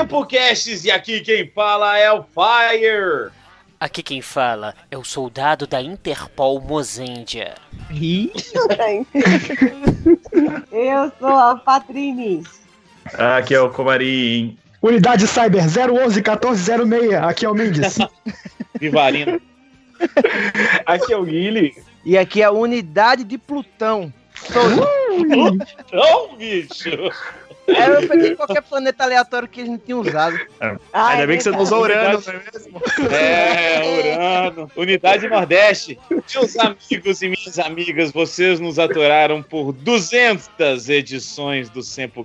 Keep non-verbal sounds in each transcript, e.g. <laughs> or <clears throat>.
200 Semplecasts e aqui quem fala é o Fire. Aqui quem fala é o soldado da Interpol Mozendia. <laughs> Eu sou a Patrini. Aqui é o Comarim. Unidade Cyber 011 1406. Aqui é o Mendes. <laughs> Vivarina. Aqui é o Guilherme. E aqui é a unidade de Plutão. Não, bicho. É, eu peguei qualquer planeta aleatório que a gente tinha usado. Ah, Ainda é bem que você não usou Urano, não é mesmo? É, Urano. Unidade Nordeste. Meus amigos e minhas amigas, vocês nos atoraram por 200 edições do gente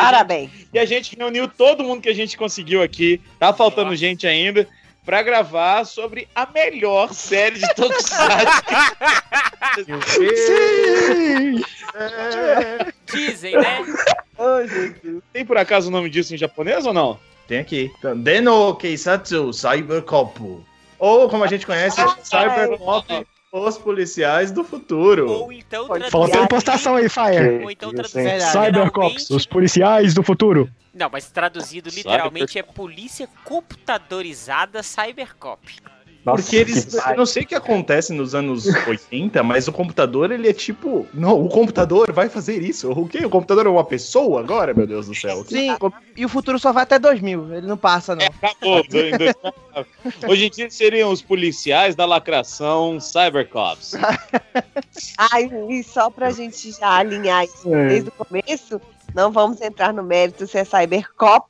Parabéns. E a gente reuniu todo mundo que a gente conseguiu aqui. Tá faltando gente ainda. Pra gravar sobre a melhor série de Tokusatsu. Sim! Dizem, né? Jesus. Tem por acaso o nome disso em japonês ou não? Tem aqui. Deno Keisatsu Cybercop. Ou, como a gente conhece, Cybercop, os policiais do futuro. Ou então Pode Faltou traduzir- impostação aí, Fire. Ou então traduzir. Cybercops, os policiais do futuro. Não, mas traduzido literalmente é Polícia Computadorizada Cybercop. Nossa, Porque eles. Eu não sei o que acontece nos anos <laughs> 80, mas o computador, ele é tipo. Não, o computador vai fazer isso. O quê? O computador é uma pessoa agora, meu Deus do céu? Sim, e o futuro só vai até 2000. Ele não passa, não. Acabou. <laughs> em 2009. Hoje em dia seriam os policiais da lacração Cybercops. <laughs> Ai, e só pra gente já alinhar isso desde o começo, não vamos entrar no mérito se é Cybercop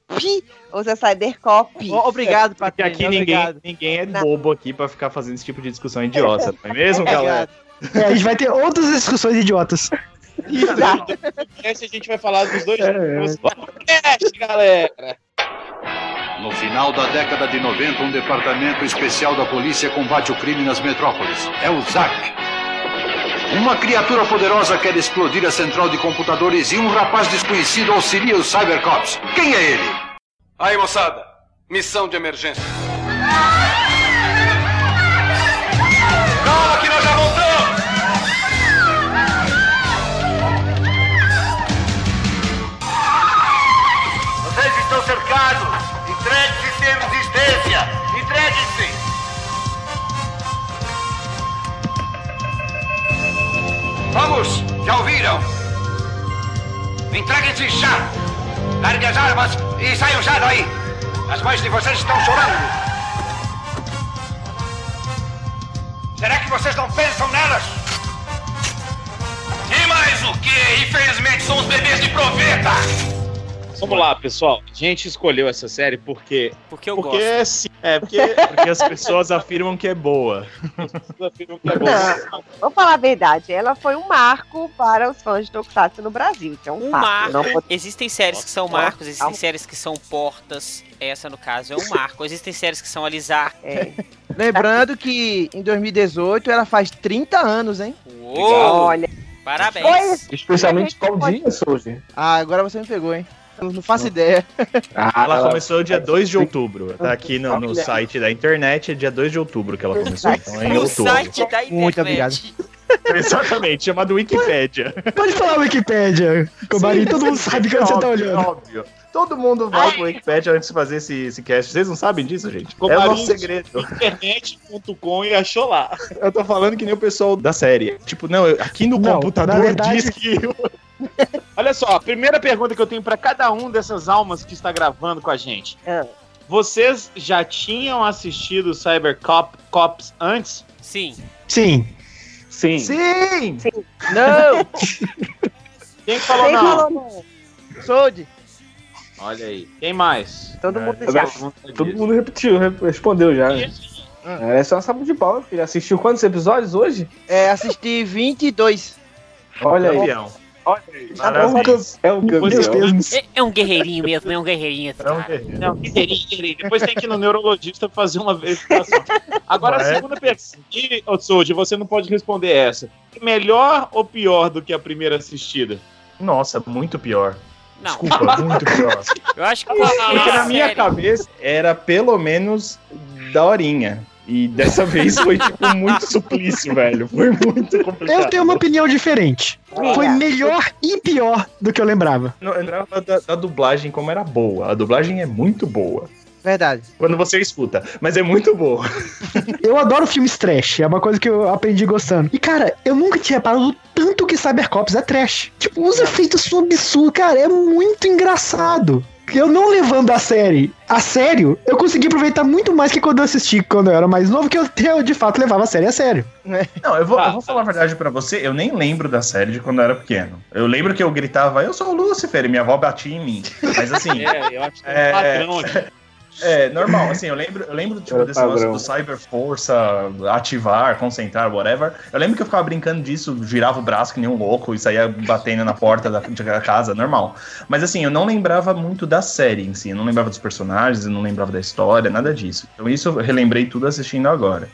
ou se é Cybercop. Obrigado, Porque Patrícia. aqui ninguém, Obrigado. ninguém é bobo aqui pra ficar fazendo esse tipo de discussão idiota, não é <laughs> mesmo, galera? É, a gente vai ter outras discussões idiotas. Exato. Esse a gente vai falar dos dois É. Podcast, galera! No final da década de 90, um departamento especial da polícia combate o crime nas metrópoles. É o ZAC. Uma criatura poderosa quer explodir a central de computadores e um rapaz desconhecido auxilia os Cybercops. Quem é ele? Aí, moçada. Missão de emergência. Já ouviram? Entreguem-se já! Larguem as armas e saiam já daí! As mães de vocês estão chorando! Será que vocês não pensam nelas? E mais o que? Infelizmente são os bebês de proveta! Vamos lá, pessoal. A gente escolheu essa série porque. Porque eu Porque gosto. é sim. É, porque. <laughs> Porque as pessoas afirmam que é boa. desafio que é bom. Não, vamos falar a verdade. Ela foi um marco para os fãs de Tokusatsu no Brasil. É um Um fato. marco. Não pode- Existem séries que são marcos, existem séries que são portas. Essa, no caso, é um marco. Existem séries que são alisar. é. Lembrando que em 2018 ela faz 30 anos, hein? Uou! Olha, Parabéns. Especialmente qual dia, Souza? Ah, agora você me pegou, hein? Eu Não faço ideia. Ah, Ela começou dia 2 de outubro. Tá aqui no, no site da internet, é dia 2 de outubro que ela começou. Então é em No outubro. site da internet. Muito obrigado. <laughs> Exatamente, chamado Wikipédia. Pode falar Wikipédia, Comarim, todo mundo sabe que você tá olhando. Óbvio. Todo mundo vai pro Wikipédia antes de fazer esse, esse cast. Vocês não sabem disso, gente? É o nosso segredo. Internet.com e achou lá. Eu tô falando que nem o pessoal da série. Tipo, não, aqui no Não, computador verdade- diz que. <laughs> Olha só, a primeira pergunta que eu tenho pra cada um dessas almas que está gravando com a gente. Ah. Vocês já tinham assistido Cybercop Cops antes? Sim. Sim. Sim. Sim! Não! <laughs> Quem falou Quem não? falou não? Sold! Olha aí. Quem mais? Todo É, mundo já. Todo mundo repetiu, re- respondeu já. É só uma sábado de pau, filho. Assistiu quantos episódios hoje? É, assisti 22. Olha aí. Olha aí. Tá É um, é um campeão. termos. É, é um guerreirinho mesmo, é um guerreirinho. esse É um. Não, guerreirinho, guerreirinho. Depois tem que ir no neurologista fazer uma verificação. Agora, a segunda pergunta. E, você não pode responder essa. Melhor ou pior do que a primeira assistida? Nossa, muito pior. Não, Desculpa, muito pior. eu acho que Porque na minha cabeça era pelo menos daorinha. E dessa <laughs> vez foi, tipo, muito suplício, velho. Foi muito complicado. Eu tenho uma opinião diferente. Foi melhor e pior do que eu lembrava. Não, eu lembrava da, da dublagem como era boa. A dublagem é muito boa. Verdade. Quando você escuta. Mas é muito boa. <laughs> Eu adoro filmes trash, é uma coisa que eu aprendi gostando. E, cara, eu nunca tinha reparado o tanto que Cybercops é trash. Tipo, os efeitos são absurdos, cara, é muito engraçado. Eu não levando a série a sério, eu consegui aproveitar muito mais que quando eu assisti quando eu era mais novo, que eu, eu de fato levava a série a sério. Não, eu vou, eu vou falar a verdade pra você, eu nem lembro da série de quando eu era pequeno. Eu lembro que eu gritava, eu sou o Lucifer, e minha avó batia em mim. Mas assim. <laughs> É, eu acho que é um padrão aqui. É, normal, assim, eu lembro, eu lembro tipo, desse negócio padrão. do Cyber Força, ativar, concentrar, whatever. Eu lembro que eu ficava brincando disso, girava o braço que nem um louco e saía batendo na porta da, da casa, normal. Mas assim, eu não lembrava muito da série em si, eu não lembrava dos personagens, eu não lembrava da história, nada disso. Então isso eu relembrei tudo assistindo agora.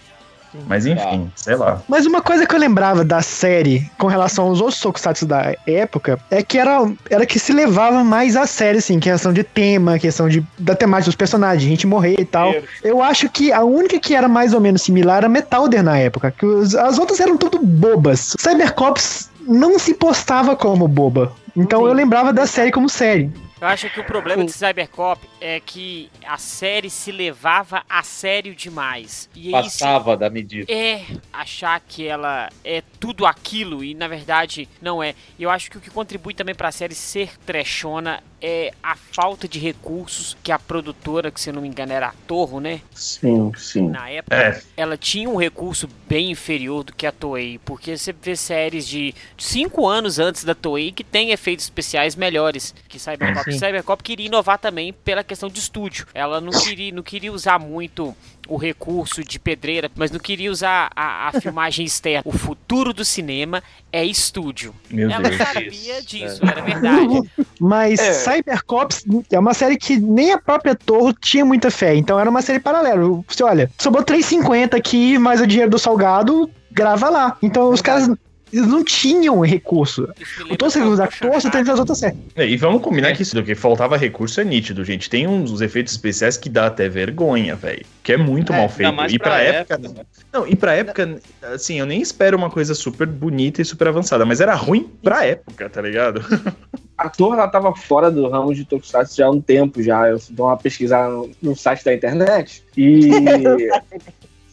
Mas enfim, sei lá. Mas uma coisa que eu lembrava da série com relação aos outros tokusatsu da época é que era, era que se levava mais a sério, assim, questão de tema, questão de, da temática dos personagens, gente morrer e tal. Eu acho que a única que era mais ou menos similar era Metalder na época, que os- as outras eram tudo bobas. Cybercops não se postava como boba. Então eu lembrava da série como série. Eu acho que o problema de Cybercop é que a série se levava a sério demais. E Passava da medida. é achar que ela é tudo aquilo e na verdade não é. E eu acho que o que contribui também pra série ser trechona é a falta de recursos que a produtora, que se não me engano era a Torro, né? Sim, sim. Na época, É. ela tinha um recurso bem inferior do que a Toei, porque você vê séries de 5 anos antes da Toei que tem efeitos especiais melhores que Cybercop. Sim. Cybercop queria inovar também pela questão de estúdio. Ela não queria, não queria usar muito o recurso de pedreira, mas não queria usar a, a <laughs> filmagem externa. O futuro do cinema é estúdio. Meu ela Deus. sabia Isso, disso, era verdade. <laughs> Mas É. Cybercops é uma série que nem a própria Torre tinha muita fé. Então era uma série paralela. Você olha, sobrou 3,50 aqui, mais o dinheiro do salgado, grava lá. Então os caras eles não tinham recurso. O um da Chachá. tem as outras séries. É, E vamos combinar que isso do que faltava recurso é nítido, gente. Tem uns efeitos especiais que dá até vergonha, velho. Que é muito É, mal feito. E pra, pra época. época. Não, e pra época, assim, eu nem espero uma coisa super bonita e super avançada, mas era ruim pra época, tá ligado? <laughs> A torre ela tava fora do ramo de Tokusatsu já há um tempo já. Eu dou uma pesquisada no, no site da internet e. <laughs>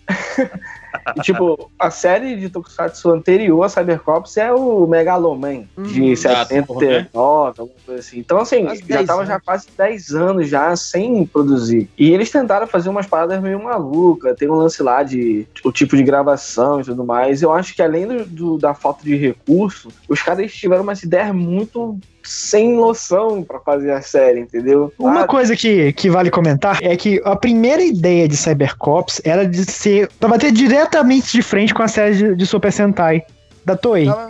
<laughs> e, tipo, a série de Tokusatsu anterior a Cybercops é o Megaloman, de Hum, 79, alguma coisa assim. Então, assim, Quase já 10 tava já quase 10 anos já sem produzir. E eles tentaram fazer umas paradas meio malucas. Tem um lance lá de o tipo de gravação e tudo mais. Eu acho que além do, do- da falta de recurso, os caras tiveram umas ideias muito sem noção pra fazer a série, entendeu? Uma Ah, coisa que, que vale comentar é que a primeira ideia de Cybercops era de ser. pra bater diretamente de frente com a série de, de Super Sentai da Toei. Ainda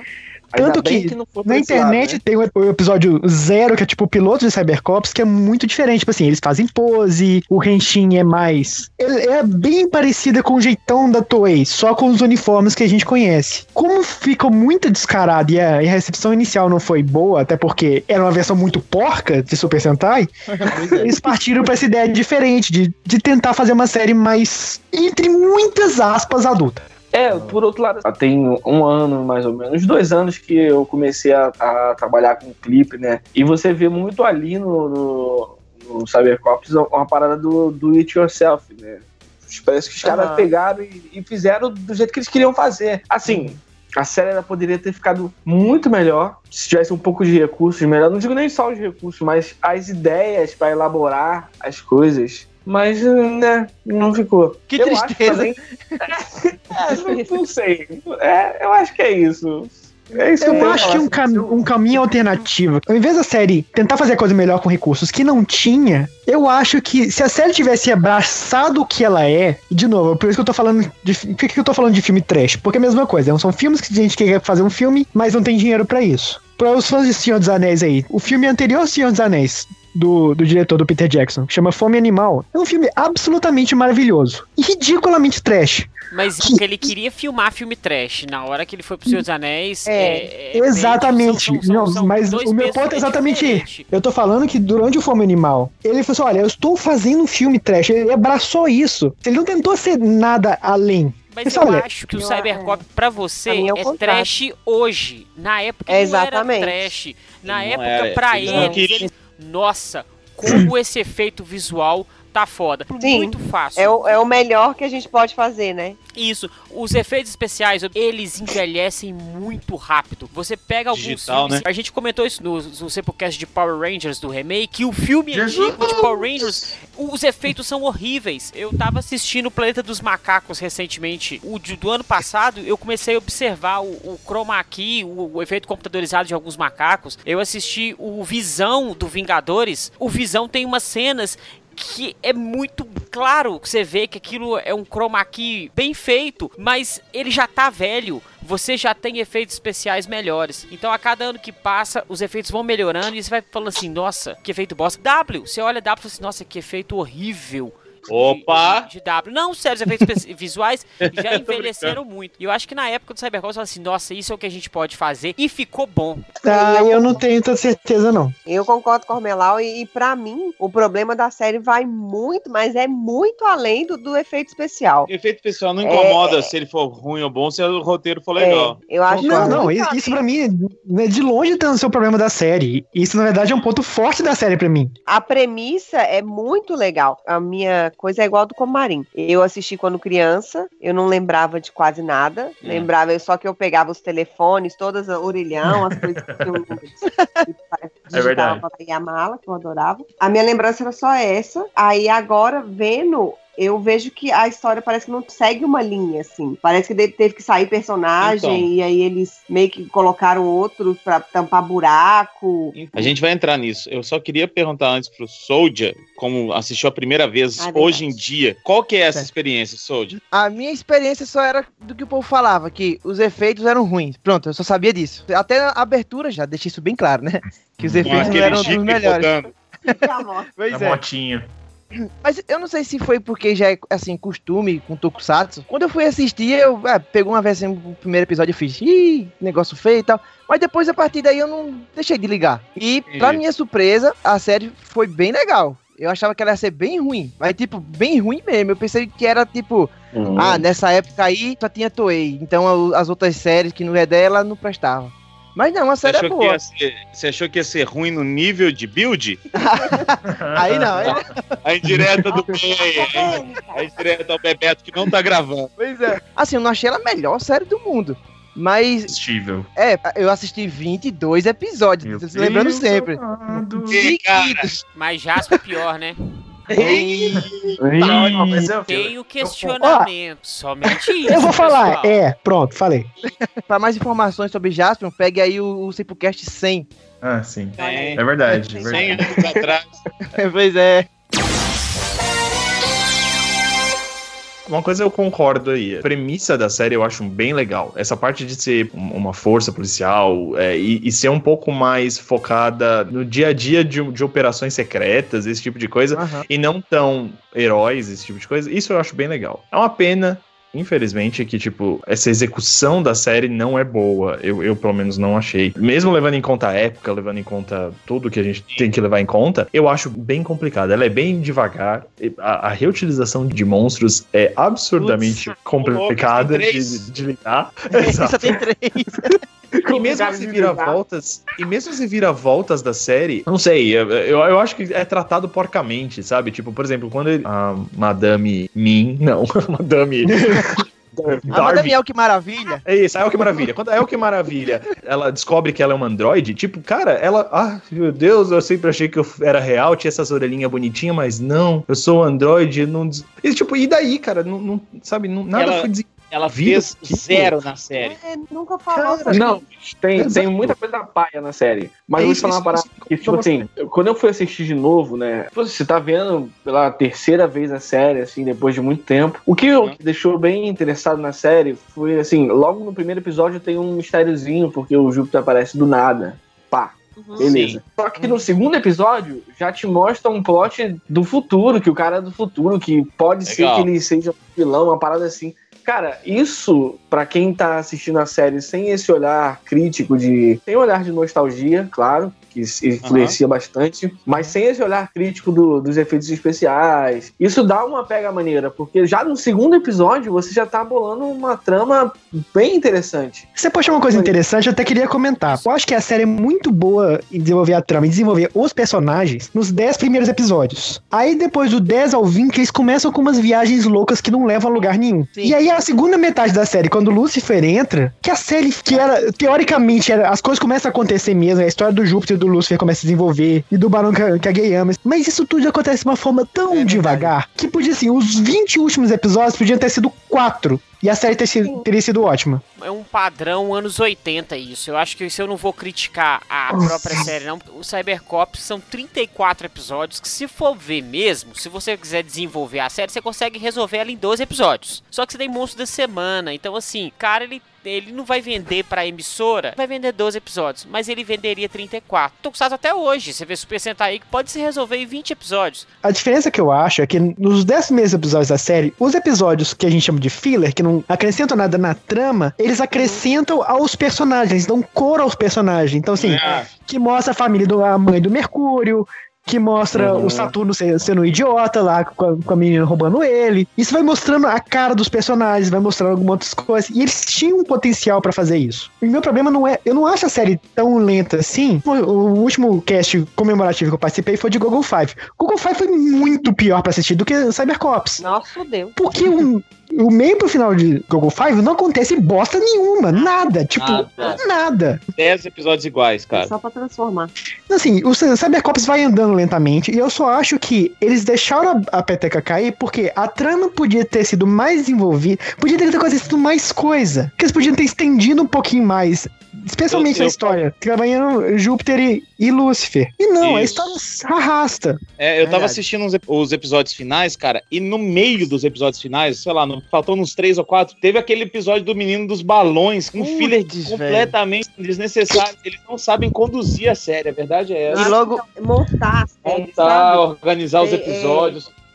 tanto que pra Na lado, internet né? tem o episódio zero, que é tipo o piloto de Cybercops, que é muito diferente. Tipo assim, eles fazem pose, o Henshin é mais. ele É bem parecida com o jeitão da Toei, só com os uniformes que a gente conhece. Como ficou muito descarado e a, e a recepção inicial não foi boa, até porque era uma versão muito porca de Super Sentai, <laughs> eles partiram pra essa ideia diferente, de, de tentar fazer uma série mais, entre muitas aspas, adulta. É, por outro lado, tem um ano mais ou menos, dois anos que eu comecei a, a trabalhar com clipe, né? E você vê muito ali no, no, no Cybercops uma parada do, do it yourself, né? Parece que os caras Aham. pegaram e, e fizeram do jeito que eles queriam fazer. Assim, a série ela poderia ter ficado muito melhor se tivesse um pouco de recursos melhor. Não digo nem só os recursos, mas as ideias para elaborar as coisas. Mas, né, não ficou. Que Eu acho tristeza. também- é, não, não sei. É, eu acho que é isso. É isso que eu, Eu tenho acho que falar um, cam- um caminho alternativo, ao invés da série tentar fazer a coisa melhor com recursos que não tinha, eu acho que se a série tivesse abraçado o que ela é, de novo, por isso que eu tô falando de. Por que que eu tô falando de filme trash? Porque é a mesma coisa, são filmes que a gente quer fazer um filme, mas não tem dinheiro pra isso. Para os fãs de Senhor dos Anéis aí, o filme anterior ao Senhor dos Anéis do, do diretor, do Peter Jackson, que chama Fome Animal. É um filme absolutamente maravilhoso e ridiculamente trash. Mas que ele queria filmar filme trash. Na hora que ele foi pro Senhor dos Anéis. É, é- é- Exatamente. são- são- Não, são mas o meu ponto é exatamente. Eu tô falando que durante o Fome Animal, ele falou assim: olha, eu estou fazendo um filme trash. Ele abraçou isso. Ele não tentou ser nada além. Mas eu olha, acho que o eu- Cybercop pra você é é trash hoje. Na época É, ele não era exatamente. trash. Na não época, era, pra ele ele, não queria- nossa, como esse efeito visual tá foda. Sim. Muito fácil. É o, é o melhor que a gente pode fazer, né? Isso. Os efeitos especiais, eles envelhecem muito rápido. Você pega alguns Digital, filmes. né? A gente comentou isso no, no Sepulcast de Power Rangers do remake. Que o filme Jesus! antigo de Power Rangers, os efeitos são horríveis. Eu tava assistindo o Planeta dos Macacos recentemente. O de- do ano passado, eu comecei a observar o, o chroma key, o, o efeito computadorizado de alguns macacos. Eu assisti o Visão do Vingadores. O Visão tem umas cenas que é muito claro que você vê que aquilo é um chroma key bem feito, mas ele já tá velho. Você já tem efeitos especiais melhores. Então a cada ano que passa, os efeitos vão melhorando e você vai falando assim, nossa, que efeito bosta. W, você olha W e fala assim, nossa, que efeito horrível. Opa! De, de W. Não, sério, os efeitos <laughs> visuais <laughs> já envelheceram muito. E eu acho que na época do Cyberpunk você fala assim, nossa, isso é o que a gente pode fazer. E ficou bom. Ah, eu não tenho tanta certeza, não. Eu concordo com o Ormelau e, e para mim o problema da série vai muito, mas é muito além do, do efeito especial. Efeito especial não incomoda É. se ele for ruim ou bom, se o roteiro for legal. É, eu acho Não, que não, muito isso, isso pra mim, né, de longe tá no seu problema da série. Isso, na verdade, é um ponto forte da série pra mim. A premissa é muito legal. A minha coisa é igual do Comarim. Eu assisti quando criança, eu não lembrava de quase nada. Hum. Lembrava só que eu pegava os telefones, todas a orelhão, as coisas que eu <laughs> É verdade. pra pegar a mala, que eu adorava. A minha lembrança era só essa. Aí agora, vendo. Eu vejo que a história parece que não segue uma linha, assim. Parece que teve que sair personagem Então. e aí eles meio que colocaram outros pra tampar buraco. A gente vai entrar nisso. Eu só queria perguntar antes pro Soldier, como assistiu a primeira vez Ah, verdade. hoje em dia, qual que é essa Certo. experiência, Soldier? A minha experiência só era do que o povo falava, que os efeitos eram ruins. Pronto, eu só sabia disso. Até a abertura já deixei isso bem claro, né? Que os efeitos eram dos melhores. <laughs> Pois É é. motinho. <clears throat> Mas eu não sei se foi porque já é, assim, costume com Tokusatsu. Quando eu fui assistir, eu ah, pegou uma vez assim, o primeiro episódio e fiz, ih, negócio feio e tal. Mas depois, a partir daí, eu não deixei de ligar. E, pra minha surpresa, a série foi bem legal. Eu achava que ela ia ser bem ruim. Mas, tipo, bem ruim mesmo. Eu pensei que era, tipo, Hum. ah, nessa época aí só tinha Toei. Então as outras séries que não é dela não prestavam. Mas não, a série é boa. ser, você achou que ia ser ruim no nível de build? <laughs> Aí não, aí, A indireta do hein? A indireta ao Bebeto que não tá gravando. pois é. Assim, eu não achei ela a melhor série do mundo. Mas, Assistível. é, eu assisti 22 episódios, Meu lembrando Deus sempre. Seguidos. Mas Jasper é pior, né? Mas eu- Tenho questionamento. Somente isso. <laughs> Eu vou falar, pessoal. é, pronto, falei. Pra mais informações sobre Jaspion, pegue aí o, o Simplecast 100. Ah, sim. Tem É verdade. é 100 verdade. anos atrás. <laughs> pois é. Uma coisa eu concordo aí. A premissa da série eu acho bem legal. Essa parte de ser um- uma força policial é, e, e ser um pouco mais focada no dia a dia de, de operações secretas, esse tipo de coisa, Aham. e não tão heróis, esse tipo de coisa. Isso eu acho bem legal. É uma pena. Infelizmente, que, tipo, essa execução da série não é boa. Eu, eu, pelo menos, não achei. Mesmo levando em conta a época, levando em conta tudo que a gente tem que levar em conta, eu acho bem complicado. Ela é bem devagar. A, a reutilização de monstros é absurdamente Putz, complicada louco, de, de lidar. <laughs> Só Exato. tem três. E mesmo as reviravoltas, e mesmo as reviravoltas da série, não sei, eu, eu, acho que é tratado porcamente, sabe? Tipo, por exemplo, quando ele- a Madame Min, não, <laughs> Madame <laughs> A Darby, Daniel, que maravilha. é isso, a El que Maravilha. Quando a El que Maravilha, ela descobre que ela é uma androide, tipo, cara, ela, ah, meu Deus, eu sempre achei que eu era real, tinha essas orelhinhas bonitinhas, mas não, eu sou um androide, não, e tipo, e daí, cara, não, não- sabe, não, nada Ela- foi desenvolvido. Ela fez tipo- zero na série. É, nunca falou Não, tem, Exato. tem muita coisa paia na série. Mas É eu vou te falar uma isso, parada que, isso, tipo assim, quando eu fui assistir de novo, né? pô, Você tá vendo pela terceira vez a série, assim, depois de muito tempo. O que Uhum. me deixou bem interessado na série foi, assim, logo no primeiro episódio tem um mistériozinho, porque o Júpiter aparece do nada. Pá. Beleza. Só que no segundo episódio já te mostra um plot do futuro, que o cara é do futuro, que pode ser Legal. que ele seja vilão, uma parada assim. Cara, isso, pra quem tá assistindo a série sem esse olhar crítico de. Tem um olhar de nostalgia, claro, que se influencia bastante, mas sem esse olhar crítico do- dos efeitos especiais. Isso dá uma pega maneira, porque já no segundo episódio você já tá bolando uma trama bem interessante. Você puxou uma coisa interessante, eu até queria comentar. Eu acho que a série é muito boa em desenvolver a trama, em desenvolver os personagens nos 10 primeiros episódios. Aí depois do 10 ao 20, eles começam com umas viagens loucas que não levam a lugar nenhum. E aí a segunda metade da série, quando o Lucifer entra, que a série que era, teoricamente, era, as coisas começam a acontecer mesmo, a história do Júpiter e do Lucifer começa a se desenvolver, e do Barão que, a- que a gay ama. Mas isso tudo acontece de uma forma tão devagar, que podia, assim, os 20 últimos episódios podiam ter sido 4. E a série ter sido- teria sido ótima. É um padrão anos 80 isso. Eu acho que isso eu não vou criticar a própria série, não. O Cybercops são 34 episódios que, se for ver mesmo, se você quiser desenvolver a série, você consegue resolver ela em 12 episódios. Só que você tem monstro da semana. Então, assim, cara, ele. Ele não vai vender pra emissora, vai vender 12 episódios, mas ele venderia 34. Tokusatsu até hoje, você vê Super Sentai que pode se resolver em 20 episódios. A diferença que eu acho é que nos 10 primeiros episódios da série, os episódios que a gente chama de filler, que não acrescentam nada na trama, eles acrescentam aos personagens, eles dão cor aos personagens. Então, assim, Ah, que mostra a família da mãe do Mercúrio, que mostra Uhum. o Saturno se- sendo um idiota lá, com a, com a menina roubando ele. Isso vai mostrando a cara dos personagens, vai mostrando algumas outras coisas. E eles tinham um potencial pra fazer isso. E meu problema não é. Eu não acho a série tão lenta assim. O, o último cast comemorativo que eu participei foi de Google Five. Google Five foi muito pior pra assistir do que Cybercops. Nossa, Deus. Porque o, o meio pro final de Google Five não acontece bosta nenhuma. Nada. Tipo, Nada. nada. 10 episódios iguais, cara. Só pra transformar. Assim, o Cybercops vai andando lentamente e eu só acho que eles deixaram a, a peteca cair porque a trama podia ter sido mais desenvolvida, podia ter acontecido mais coisa, que eles podiam ter estendido um pouquinho mais. Especialmente Eu- eu- a história, trabalhando Júpiter e, e Lúcifer. E não, a Isso. história arrasta. É, eu tava Verdade. assistindo uns ep- os episódios finais, cara, e no meio dos episódios finais, sei lá, no, faltando uns três ou quatro, teve aquele episódio do menino dos balões, com um filler velho. completamente desnecessário. Eles não sabem conduzir a série, a verdade é essa. E logo, Montar a série, Montar, sabe? organizar os É, é.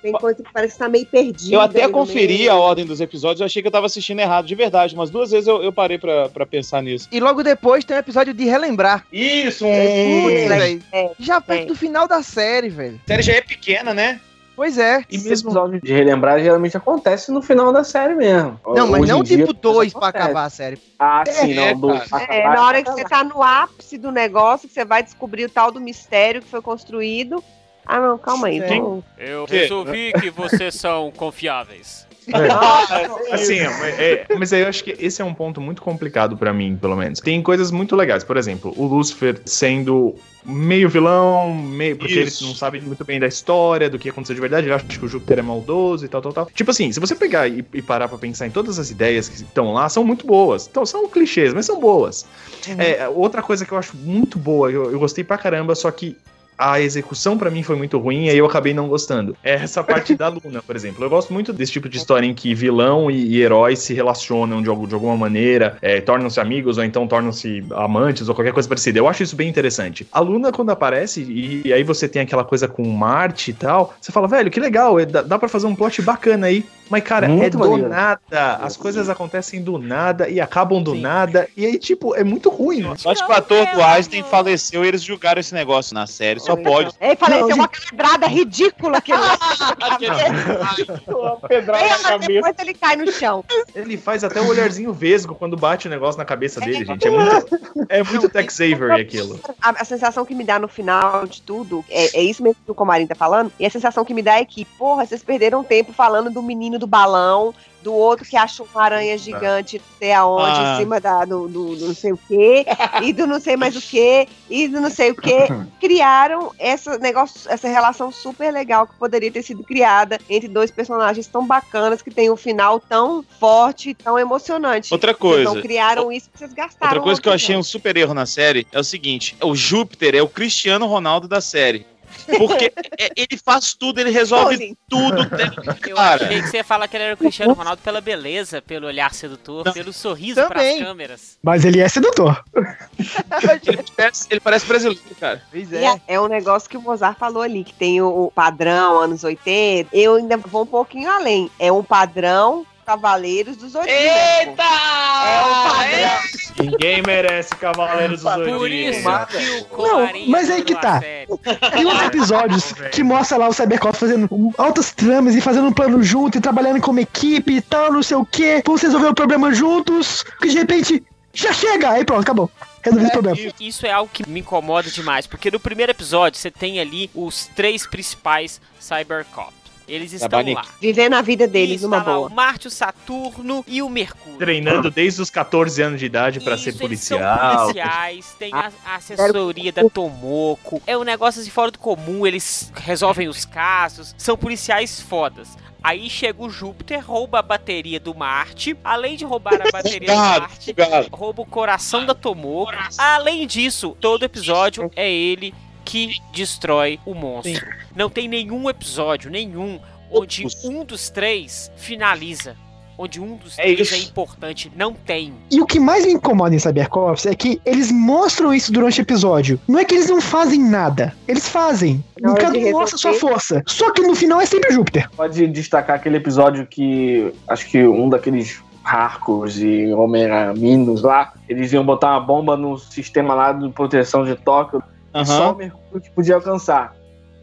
Tem coisa que parece que tá meio perdida. Eu até no conferi meio. a ordem dos episódios, eu achei que eu tava assistindo errado, de verdade, mas duas vezes eu, eu parei pra, pra pensar nisso. e logo depois tem um episódio de relembrar. Isso, Putz, um... velho. é, Já perto é. do final da série, velho. a série já é pequena, né? Pois é. E mesmo episódio de relembrar geralmente acontece no final da série mesmo. Não, mas Hoje não tipo dois pra acabar a série. Ah, sim, É, não. Do, cara. pra É, acabar, na hora que você tá no ápice do negócio, que você vai descobrir o tal do mistério que foi construído. Ah, não, calma aí. Sim. Eu Que? resolvi que vocês são confiáveis. <laughs> Assim, é- é- mas aí eu acho que esse é um ponto muito complicado pra mim, pelo menos. Tem coisas muito legais. Por exemplo, o Lucifer sendo meio vilão, meio porque eles Isso. não sabem muito bem da história, do que aconteceu de verdade. Ele acha que o Júpiter é maldoso e tal, tal, tal. Tipo assim, se você pegar e, e parar pra pensar em todas as ideias que estão lá, são muito boas. Então, são clichês, mas são boas. É, outra coisa que eu acho muito boa, eu, eu gostei pra caramba, só que a execução pra mim foi muito ruim e aí eu acabei não gostando. É essa parte da Luna, por exemplo. Eu gosto muito desse tipo de história em que vilão e, e herói se relacionam de, de alguma maneira, é, tornam-se amigos ou então tornam-se amantes ou qualquer coisa parecida. Eu acho isso bem interessante. A Luna, quando aparece e, e aí você tem aquela coisa com Marte e tal, você fala, velho, que legal, é, dá, dá pra fazer um plot bacana aí. Mas, cara, Muito é do maneiro. nada. As coisas acontecem do nada e acabam do nada. E aí, tipo, é muito ruim. Acho que o ator do Einstein faleceu e eles julgaram esse negócio na série. Só pode. Ei, falei, Não, uma quebrada ridícula aqui. Uma pedrada na cabeça. Depois ele cai no chão. Ele faz até o olharzinho vesgo quando bate o negócio na cabeça dele, gente. É muito, é muito Tex Avery aquilo. A, a sensação que me dá no final de tudo, é, é isso mesmo que o Comarim tá falando, e a sensação que me dá é que, porra, vocês perderam tempo falando do menino do balão, do outro que achou uma aranha gigante, não sei aonde, Ah. em cima da, do, do, do não sei o quê, e do não sei mais o quê, e do não sei o quê. <laughs> Criaram essa negócio, essa relação super legal que poderia ter sido criada entre dois personagens tão bacanas, que tem um final tão forte, tão emocionante. Outra Vocês coisa. não criaram isso porque vocês gastaram. Outra coisa que eu achei um super erro na série é o seguinte: o Júpiter é o Cristiano Ronaldo da série. Porque é- ele faz tudo, ele resolve Paulinho. tudo. Eu Cara. achei que você ia falar que ele era o Cristiano Ronaldo pela beleza, pelo olhar sedutor, pelo sorriso pras Também. câmeras. Mas ele é sedutor. <laughs> Ele parece, ele parece brasileiro, cara. Pois é. é, é um negócio que o Mozart falou ali, que tem o padrão anos 80. Eu ainda vou um pouquinho além. É um padrão Cavaleiros do Zodíaco. Eita! É padrão. Ninguém merece Cavaleiros do Por Zodíaco. isso que o Não, mas aí que tá. Tem outros episódios <laughs> que mostra lá o Cybercops fazendo altas tramas e fazendo um plano junto e trabalhando como equipe e tal, não sei o quê. Vamos resolver o problema juntos. Que de repente já chega. Aí pronto, acabou. Resolvi esse problema. Isso é algo que me incomoda demais, porque no primeiro episódio você tem ali os três principais Cybercops. Eles estão Trabalhem. lá. Vivendo a vida deles está numa lá boa. o Marte, o Saturno e o Mercúrio. Treinando desde os 14 anos de idade pra Isso, ser eles são policial. policiais, tem a, a assessoria da Tomoko. É um negócio assim fora do comum, eles resolvem os casos, são policiais fodas. Aí chega o Júpiter, rouba a bateria do Marte. Além de roubar a bateria do Marte, rouba o coração da Tomoko. Além disso, todo episódio é ele que destrói o monstro. Não tem nenhum episódio, nenhum, onde Opus. um dos três finaliza. Onde um dos É três isso. é importante. Não tem. E o que mais me incomoda em Cybercops é que eles mostram isso durante o episódio. Não é que eles não fazem nada. Eles fazem. Hora Cada um mostra sua força. Só que no final é sempre Júpiter. Pode destacar aquele episódio que acho que um daqueles Harcos e Homem-Minos lá, eles iam botar uma bomba no sistema lá de proteção de Tóquio e só o Mercúrio que podia alcançar.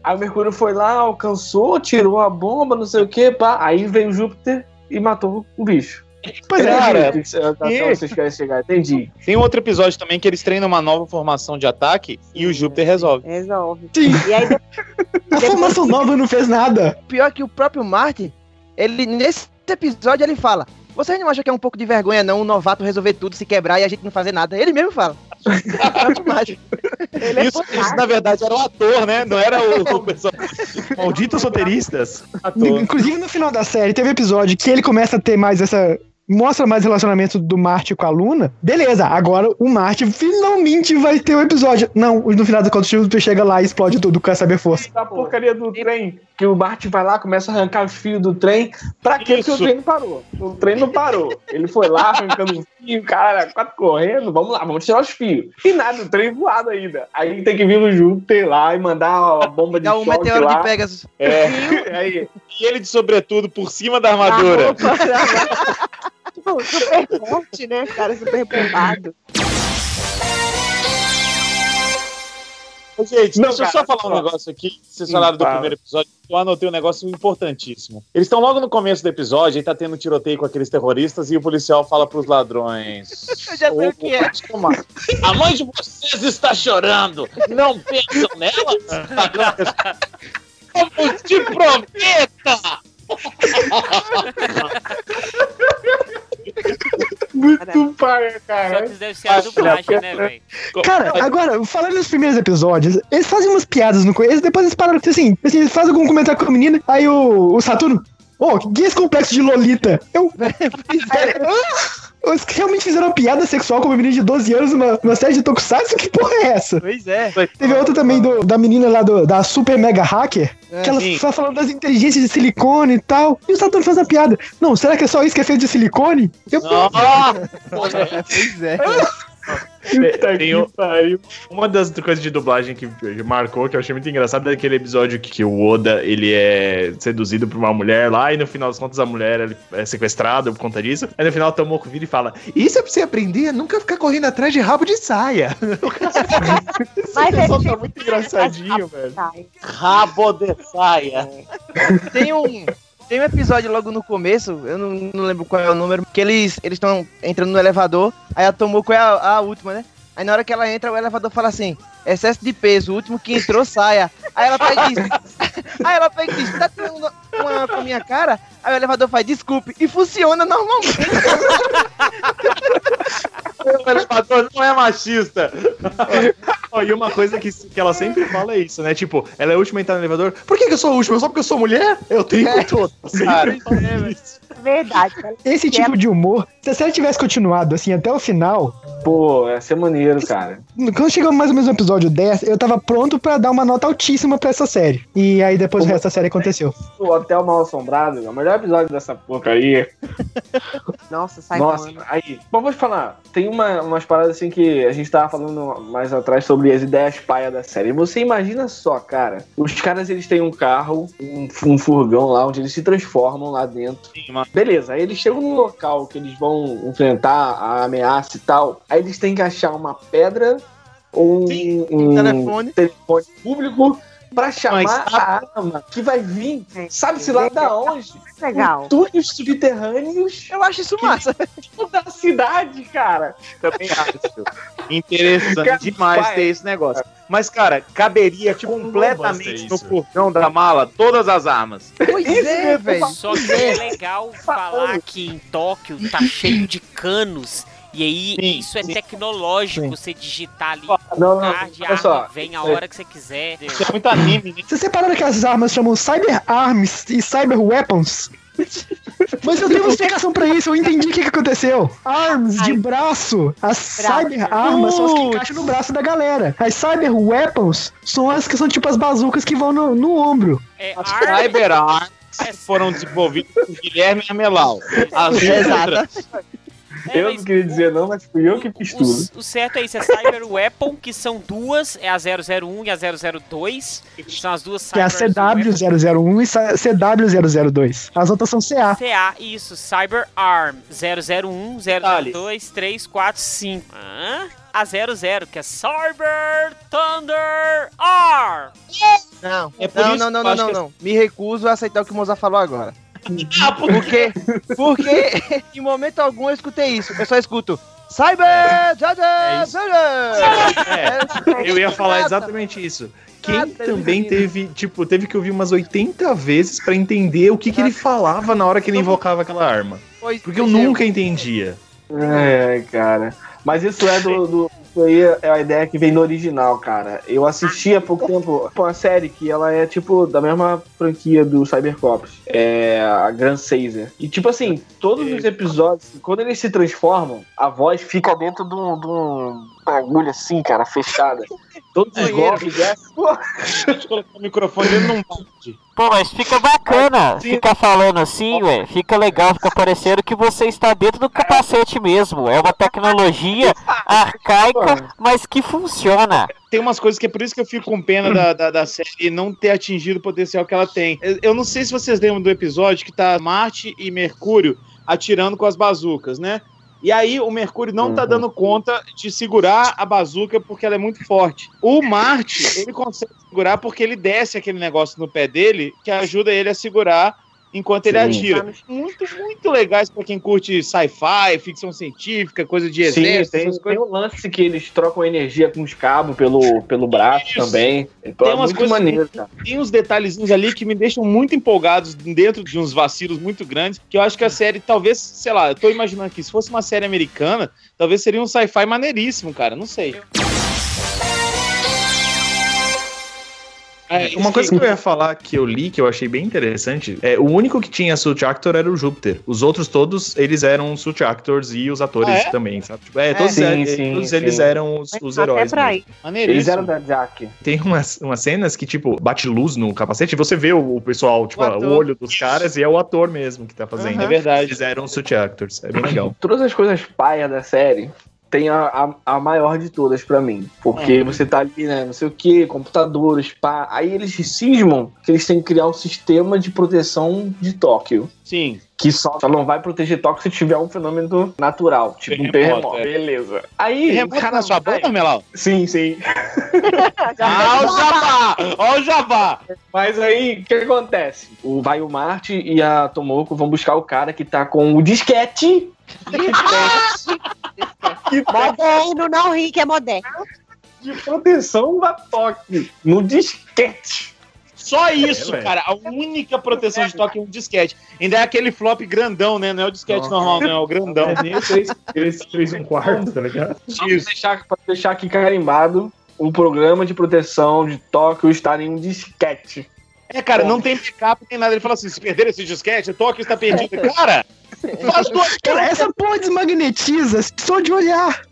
Aí o Mercúrio foi lá, alcançou, tirou a bomba, não sei o que, pá. Aí veio Júpiter e matou o bicho. Pois é. Cara, o que até e- vocês querem chegar, entendi. Tem um outro episódio também que eles treinam uma nova formação de ataque e o Júpiter resolve. Resolve. Sim. E aí <laughs> A formação nova não fez nada. Pior que o próprio Marte, ele nesse episódio ele fala: Vocês não acham que é um pouco de vergonha não um novato resolver tudo, se quebrar e a gente não fazer nada? Ele mesmo fala. <laughs> É Isso, isso, na verdade era o ator, né? Não era o, o personagem. <laughs> Malditos roteiristas. Inclusive no final da série teve episódio que ele começa a ter mais essa. Mostra mais relacionamento do Marte com a Luna. Beleza, agora o Marte finalmente vai ter um episódio. Não, no final da conta o chega lá e explode tudo com a saber força. Da porcaria do trem, que o Marte vai lá, começa a arrancar os fios do trem. Pra que que o trem não parou? O trem não parou. Ele foi lá arrancando os fios, cara, quase correndo. Vamos lá, vamos tirar os fios. E nada, o trem voado ainda. Aí tem que vir o Júpiter lá e mandar a bomba de um choque meteoro lá. de Pegasus. É, <laughs> Aí, e ele de sobretudo por cima da armadura. <laughs> Tipo, super forte, né? Cara, super bombado. Gente, Não, deixa eu cara, só falar um negócio aqui. Vocês falaram do fala. primeiro episódio. Eu anotei um negócio importantíssimo. Eles estão logo no começo do episódio, aí tá tendo tiroteio com aqueles terroristas e o policial fala pros ladrões. <laughs> Eu já sei o que é. A mãe de vocês está chorando. Não pensam nela? Como te prometa! <laughs> muito pai, Só cara. que isso deve ser a dublagem, né, velho? Cara, agora, falando nos primeiros episódios, eles fazem umas piadas no começo, depois eles param assim, assim, eles fazem algum comentário com a menina, aí o, o Saturno, ô, que é esse complexo de Lolita? Eu. <laughs> <laughs> "Ah, Eles realmente fizeram uma piada sexual com uma menina de 12 anos numa, numa série de Tokusatsu? Que porra é essa? Pois é. Teve outra também do- da menina lá do- da Super Mega Hacker, É, que ela sim. falando das inteligências de silicone e tal. E o Saturno faz a piada. Não, será que é só isso que é feito de silicone? Eu, Ah, <laughs> Pois é. Puta Tem pariu. Uma das coisas de dublagem que marcou, que eu achei muito engraçado, é aquele episódio que, que o Oda ele é seduzido por uma mulher lá, e no final das contas a mulher ele é sequestrada por conta disso. Aí no final o Tomoko vira e fala: Isso é pra você aprender a nunca ficar correndo atrás de rabo de saia. <laughs> Mas Esse é pessoal tá muito engraçadinho, velho. rabo de saia. Tem um. Tem um episódio logo no começo, eu não, não lembro qual é o número, que eles estão entrando no elevador, aí a Tomoko é a, a última, né? Aí na hora que ela entra, o elevador fala assim: excesso de peso, o último que entrou saia. Aí ela pega e diz: Aí ela pega e diz: tá tirando uma, uma com a minha cara? Aí o elevador faz: desculpe, e funciona normalmente. <laughs> O elevador não é machista. E uma coisa que, que ela sempre fala é isso, né? Tipo, ela é a última a entrar no elevador. Por que, que eu sou a última? Só porque eu sou mulher? Eu tenho todo. <laughs> Cara, Sempre isso. Verdade. Esse tipo de humor, se a série tivesse continuado assim até o final, Pô, ia ser maneiro, cara. quando chegou mais ou menos no episódio 10, eu tava pronto pra dar uma nota altíssima pra essa série. E aí depois o resto da série aconteceu. O Hotel Mal Assombrado, é o melhor episódio dessa porcaria. <laughs> Nossa, sai Nossa, aí. Bom, vou te falar. Tem uma, umas paradas assim que a gente tava falando mais atrás sobre as ideias paia da série. Você imagina só, cara. Os caras, eles têm um carro, um, um furgão lá, onde eles se transformam lá dentro. Sim. Beleza, aí eles chegam num local que eles vão enfrentar a ameaça e tal. Aí eles têm que achar uma pedra ou um, um telefone. telefone público pra chamar Mas a arma que vai vir, sabe-se lá da onde? Legal. Túneis subterrâneos Eu acho isso massa. <laughs> da cidade, cara. Também acho. Interessante Cara, demais vai. ter esse negócio. Mas, cara, caberia Tipo completamente no portão da mala todas as armas. Pois é, velho. Só que é legal falar que em Tóquio tá cheio de canos. E aí, Sim, isso é sim. tecnológico, você digitar ali Não, não, card, a olha só. arma vem a hora que você quiser. Isso é muito anime, né? Vocês separaram que as armas chamam Cyber Arms e Cyber Weapons? <laughs> Mas eu tenho uma explicação pra isso, eu entendi o que, que aconteceu. Arms de braço. As Braço. Cyber Armas são as que encaixam no braço da galera. As Cyber Weapons são as que são tipo as bazucas que vão no, no ombro. É, As arma, Cyber Arms foram desenvolvidas por Guilherme Amelau. As outras, é, Eu não queria dizer não, mas fui eu que fiz tudo. o, o certo é isso, é Cyber <laughs> Weapon, que são duas, é a 001 e a 002. São as duas Que é a Cyber Weapon. CW001 e CW002. As outras são CA. CA, isso, Cyber Arm 001, Detalhe. 002, 3, 4, 5. Hã? A 00, que é Cyber Thunder Arm. Não, É por não, isso não, não, que não, não, que- não. Me recuso a aceitar o que o Mozart falou agora. Ah, por quê? Porque <laughs> em momento algum eu escutei isso. Eu só escuto Cyber! Jaja, isso. Jaja! Eu ia falar exatamente isso. Quem Nada, também teve, tipo, teve que ouvir umas 80 vezes pra entender o que, que ele falava na hora que ele invocava aquela arma. Porque eu é, nunca entendia. É, cara. Mas isso é do. do- isso aí é a ideia que vem no original, cara. Eu assisti há pouco tempo uma série que ela é tipo da mesma franquia do Cybercops. É a Grand Caesar. E tipo assim, todos os episódios, quando eles se transformam, a voz fica dentro de um, de um bagulho assim, cara, fechada. <laughs> Todos os golpes dessa. <laughs> Deixa eu colocar o microfone num balde. Pô, mas fica bacana ficar falando assim, ué. Fica legal, fica parecendo que você está dentro do capacete mesmo. É uma tecnologia <laughs> arcaica, mas que funciona. Tem umas coisas que é por isso que eu fico com pena da, da, da série não ter atingido o potencial que ela tem. Eu, eu não sei se vocês lembram do episódio que tá Marte e Mercúrio atirando com as bazucas, né? E aí o Mercúrio não tá Uhum. dando conta de segurar a bazuca porque ela é muito forte. O Marte, ele consegue segurar porque ele desce aquele negócio no pé dele que ajuda ele a segurar enquanto ele Sim. atira. Muito, muito legais pra quem curte sci-fi, ficção científica, coisa de Sim, exército, tem, essas tem coisas. um lance que eles trocam energia com os cabos pelo, pelo braço Isso. também. Então Tem é umas muito coisas maneiro, cara. tem uns detalhezinhos ali que me deixam muito empolgados dentro de uns vacilos muito grandes, que eu acho que a série, talvez, sei lá, eu tô imaginando aqui, se fosse uma série americana, talvez seria um sci-fi maneiríssimo, cara, não sei. É, Uma coisa que eu ia falar que eu li, que eu achei bem interessante, é o único que tinha suit actor era o Júpiter. Os outros todos, eles eram suit actors e os atores Ah, é? também, sabe? Tipo, é, todos, Sim, eram- sim, todos sim. eles eram os, os Até heróis. maneiríssimo. Eles eram da Jack. Tem umas, umas cenas que, tipo, bate luz no capacete e você vê o, o pessoal, tipo, O o, ator. olho dos caras e é o ator mesmo que tá fazendo. É verdade. Eles eram suit actors. É bem legal. Todas as coisas paia da série tem a, a, a maior de todas pra mim. Porque Uhum. você tá ali, né? Não sei o que, computadores, pá. Aí eles cismam que eles têm que criar um sistema de proteção de Tóquio. Sim. Que só, só não vai proteger Tóquio se tiver um fenômeno natural, tipo um Terremoto, terremoto. é. Beleza. Aí. Terremoto cara na sua banda, Melau? Sim, sim. <laughs> Ah, o Jabá! Ó o Jabá! Mas aí, o que acontece? O vai o Marte e a Tomoko vão buscar o cara que tá com o disquete. Que Moderno, não ri, que é moderno. de proteção da Tóquio. No disquete. Só isso, velho. cara. A única proteção de toque é um disquete. Ainda é aquele flop grandão, né? Não é o disquete Nossa. normal, não, é o grandão. É nem três, três, três e um quarto, tá ligado? Só pra deixar, pra deixar aqui carimbado. o programa de proteção de Tóquio está em um disquete. É, cara, não tem backup nem nada. Ele fala assim: se perder esse disquete, Tóquio está perdido. Cara, <laughs> faz duas Cara, essa porra desmagnetiza só de olhar.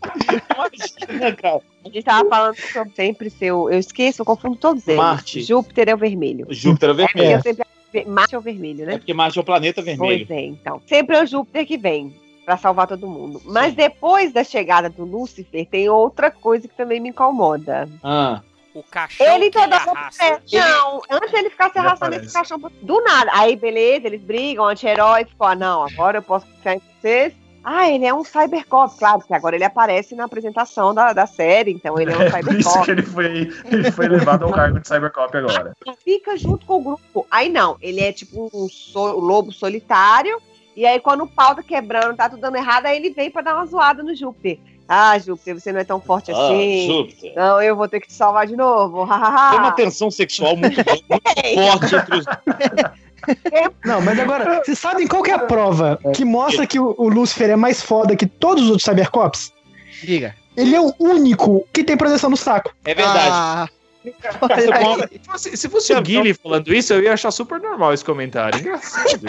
Imagina, cara. A gente tava falando sobre sempre seu. Eu esqueço, eu confundo todos eles. Marte. Júpiter é o vermelho. O Júpiter é É porque vermelho. eu sempre. Marte é o vermelho, É né? porque Marte é o planeta vermelho. Pois é, então. Sempre é o Júpiter que vem pra salvar todo mundo. Mas depois da chegada do Lúcifer, tem outra coisa que também me incomoda. Ah, O caixão Ele que ele toda arrasta. Não, antes ele ficar se Ele arrastando esse caixão do nada. Aí, beleza, eles brigam, anti-herói, ficou, ah, não, agora eu posso confiar em vocês. Ah, ele é um cybercop, claro, que agora ele aparece na apresentação da, da série, então ele é um É <laughs> por isso cybercop. que ele foi, ele foi levado ao cargo de Cybercop agora. Fica junto com o grupo. Aí não, ele é tipo um so- lobo solitário, e aí quando o pau tá quebrando, tá tudo dando errado, aí ele vem pra dar uma zoada no Júpiter. Ah, Júpiter, você não é tão forte ah, assim. Júpiter. Não, eu vou ter que te salvar de novo. Tem uma tensão sexual muito, muito <laughs> forte entre os. Não, mas agora, vocês sabem qual que é a prova que mostra que o, o Lucifer é mais foda que todos os outros Cybercops? Diga. Ele é o único que tem proteção no saco. É verdade. Ah, Se fosse, se fosse o Guilherme falando isso, eu ia achar super normal esse comentário. Engraçado.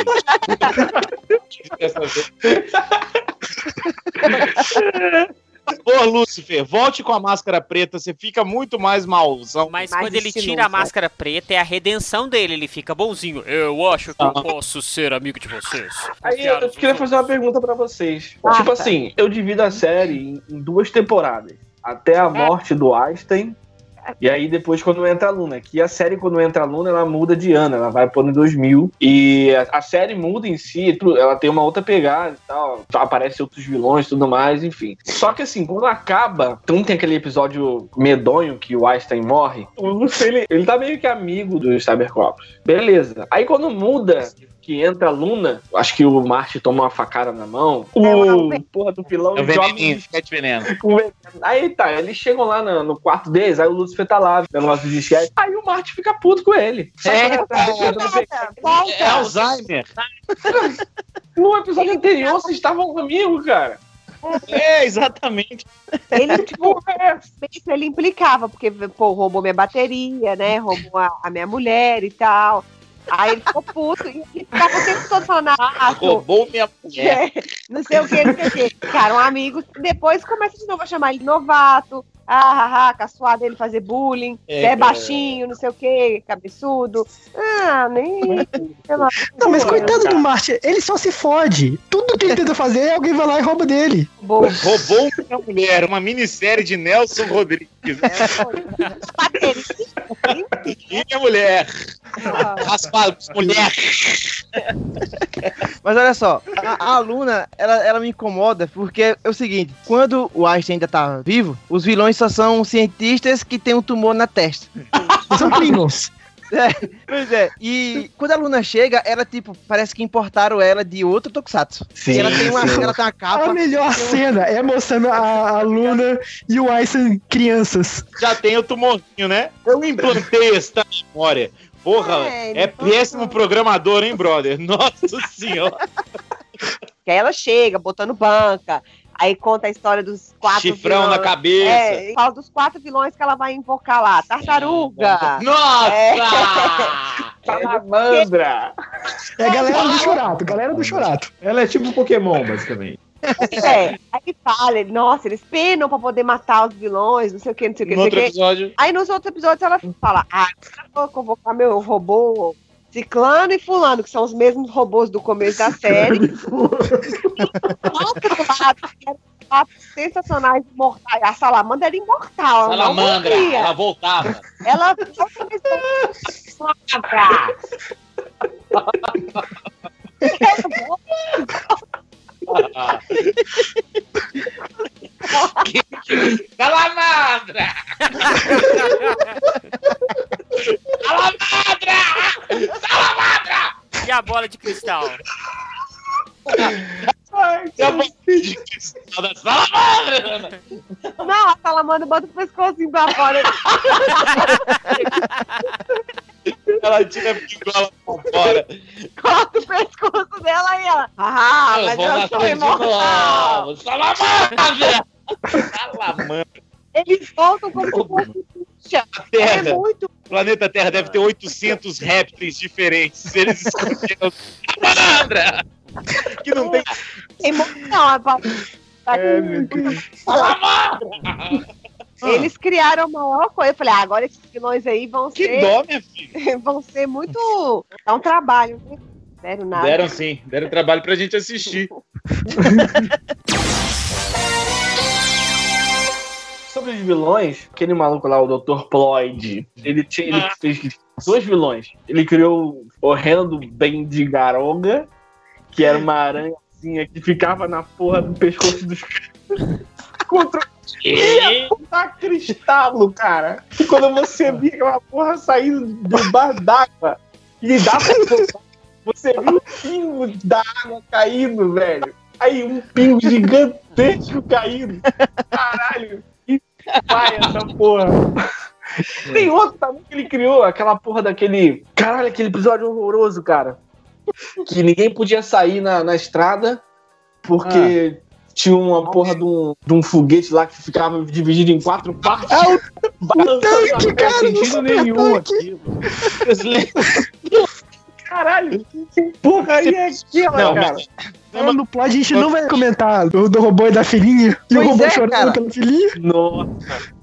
<laughs> Ô, Lúcifer, volte com a máscara preta, você fica muito mais mauzão. Mas Mais quando ele tira a né? máscara preta, é a redenção dele. Ele fica bonzinho. Eu acho que eu posso ser amigo de vocês. Aí eu, eu queria fazer uma pergunta pra vocês. Ah, tipo tá. assim, eu divido a série em, em duas temporadas. Até a morte do Einstein. E aí depois quando entra a Luna. Que a série quando entra a Luna, ela muda de ano. Ela vai pôr em 2000. E a, a série muda em si. Ela tem uma outra pegada e tal. Aparecem outros vilões e tudo mais, enfim. Só que assim, quando acaba... Então tem aquele episódio medonho que o Einstein morre. O Lucifer, ele, ele tá meio que amigo dos Cybercops. Beleza. Aí quando muda que entra a Luna, acho que o Marte toma uma facada na mão. O porra do pilão É o joga disquete <laughs> veneno. Aí tá, eles chegam lá no, no quarto deles, aí o Lúcifer tá lá, dos disquete. Aí o Marte fica puto com ele. É, Volta. É Alzheimer. <laughs> No episódio anterior, vocês estavam comigo, cara. É, exatamente. Ele, tipo, ele implicava, porque, pô, roubou minha bateria, né? Roubou a, a minha mulher e tal. Aí ele ficou puto e ficava o tempo todo falando, ah, Roubou minha mulher. <laughs> é, não sei o que, não sei o que. Ficaram amigos. Depois começa de novo a chamar ele novato. Ah, ah, caçoar dele fazer bullying. É, É, é baixinho, não sei o que, cabeçudo. Ah, nem. de Não, mas coitado do Marte, ele só se fode. Tudo que ele tenta fazer, alguém vai lá e rouba dele. Roubou minha mulher. Uma minissérie de Nelson Rodrigues. E minha mulher. Raspa mulher. Mas olha só, a, a Luna, ela, ela me incomoda porque é o seguinte: quando o Einstein ainda tá vivo, os vilões só são cientistas que têm um tumor na testa. <laughs> São Klingons. Pois é, e quando a Luna chega, ela, tipo, parece que importaram ela de outro Tokusatsu. Sim, E ela tem uma, sim. ela tem uma A capa. melhor cena é mostrando a, a Luna e o Einstein crianças. Já tem o tumorzinho, né? Eu implantei esta memória. Porra, É, é, péssimo programador, hein, brother? Nossa senhora. <laughs> Que aí ela chega, botando banca. Aí conta a história dos quatro Chifrão na vilões. cabeça. É, fala dos quatro vilões que ela vai invocar lá. Tartaruga. Nossa! É. <laughs> Salamandra! É a galera do Churato, galera do Churato. Ela é tipo um Pokémon, basicamente. É. Aí fala, ele, nossa, eles penam pra poder matar os vilões, não sei o que, não sei o que, No outro que. episódio. Aí nos outros episódios ela fala, ah, eu vou convocar meu robô Ciclano e Fulano, que são os mesmos robôs do começo da série. Quatro sensacionais imortais. A salamandra era imortal. ela Salamandra, ela voltava. Ela <laughs> Salamandra! Salamandra! <laughs> E a bola de cristal? E a bolinha de cristal da Salamandra! Não, a salamandra bota o pescocinho pra fora. Ela tira a pingola pra fora. Corta o pescoço dela e ela. Ah, Eu mas eu sou de imortal. Salamandra! Salamandra! Eles voltam como se fosse É muito. O planeta Terra deve ter 800 répteis diferentes. Eles escolheram Salamandra! Que não tem Tem muito. Não, a tá É, com- Eles criaram a maior coisa. Eu falei, ah, agora esses vilões aí vão Que ser. dó, minha filha. <laughs> vão ser muito. É um trabalho, né? Sério, nada. Deram sim, deram trabalho pra gente assistir. <laughs> Sobre os vilões, aquele maluco lá, o Dr. Ployd, ele, tinha, ele Ah. fez dois vilões. Ele criou o Rendo Bendigaronga, que era uma aranhazinha que ficava na porra do pescoço dos. Contra ia botar cristalo, cara. E quando você via aquela porra saindo debaixo d'água e dá pra você viu um pingo da água caindo, velho. Aí um pingo gigantesco caindo. Caralho, pai essa porra. Tem outro também que ele criou, aquela porra daquele. Caralho, aquele episódio horroroso, cara. Que ninguém podia sair na, na estrada porque tinha uma porra de um, de um foguete lá que ficava dividido em quatro partes. É o <laughs> balançando tanque, não cara, do sentido nenhum aquilo. Caralho, que porra aí é aquela, Não, cara? mas- no plot, a gente não vai comentar do, do robô e da filhinha. E o robô é, chorando cara. pela filhinha. Nossa,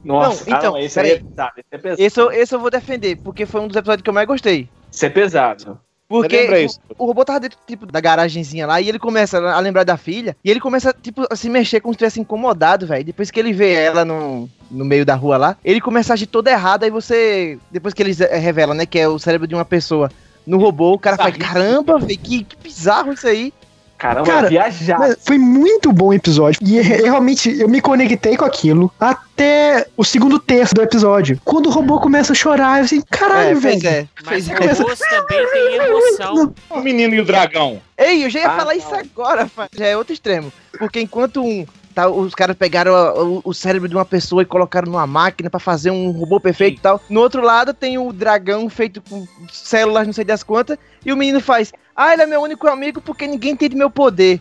nossa. Não, então, ah, esse aí é pesado, esse é pesado. Esse eu, esse eu vou defender, porque foi um dos episódios que eu mais gostei. Esse é pesado. Lembra Porque isso. o, o robô tava dentro tipo, da garagenzinha lá e ele começa a lembrar da filha e ele começa tipo, a se mexer como se estivesse incomodado, velho. Depois que ele vê ela no, no meio da rua lá, ele começa a agir todo errado. Aí você, depois que eles eh, revelam, né, que é o cérebro de uma pessoa no robô, o cara faz: caramba, velho, que, que bizarro isso aí. Caramba, Cara, viajar. Mas foi muito bom o episódio. E é- realmente eu me conectei com aquilo até o segundo terço do episódio. Quando o robô começa a chorar, eu assim, caralho, é, velho. é. Mas é. robôs também têm emoção. <laughs> O menino e o dragão. Ei, eu já ia Ah, falar não. isso agora, <laughs> já é outro extremo. Porque enquanto um. Tá, os caras pegaram a- o, o cérebro de uma pessoa e colocaram numa máquina pra fazer um robô perfeito e tal. No outro lado tem o dragão feito com células, não sei das quantas. E o menino faz: Ah, ele é meu único amigo porque ninguém entende meu poder.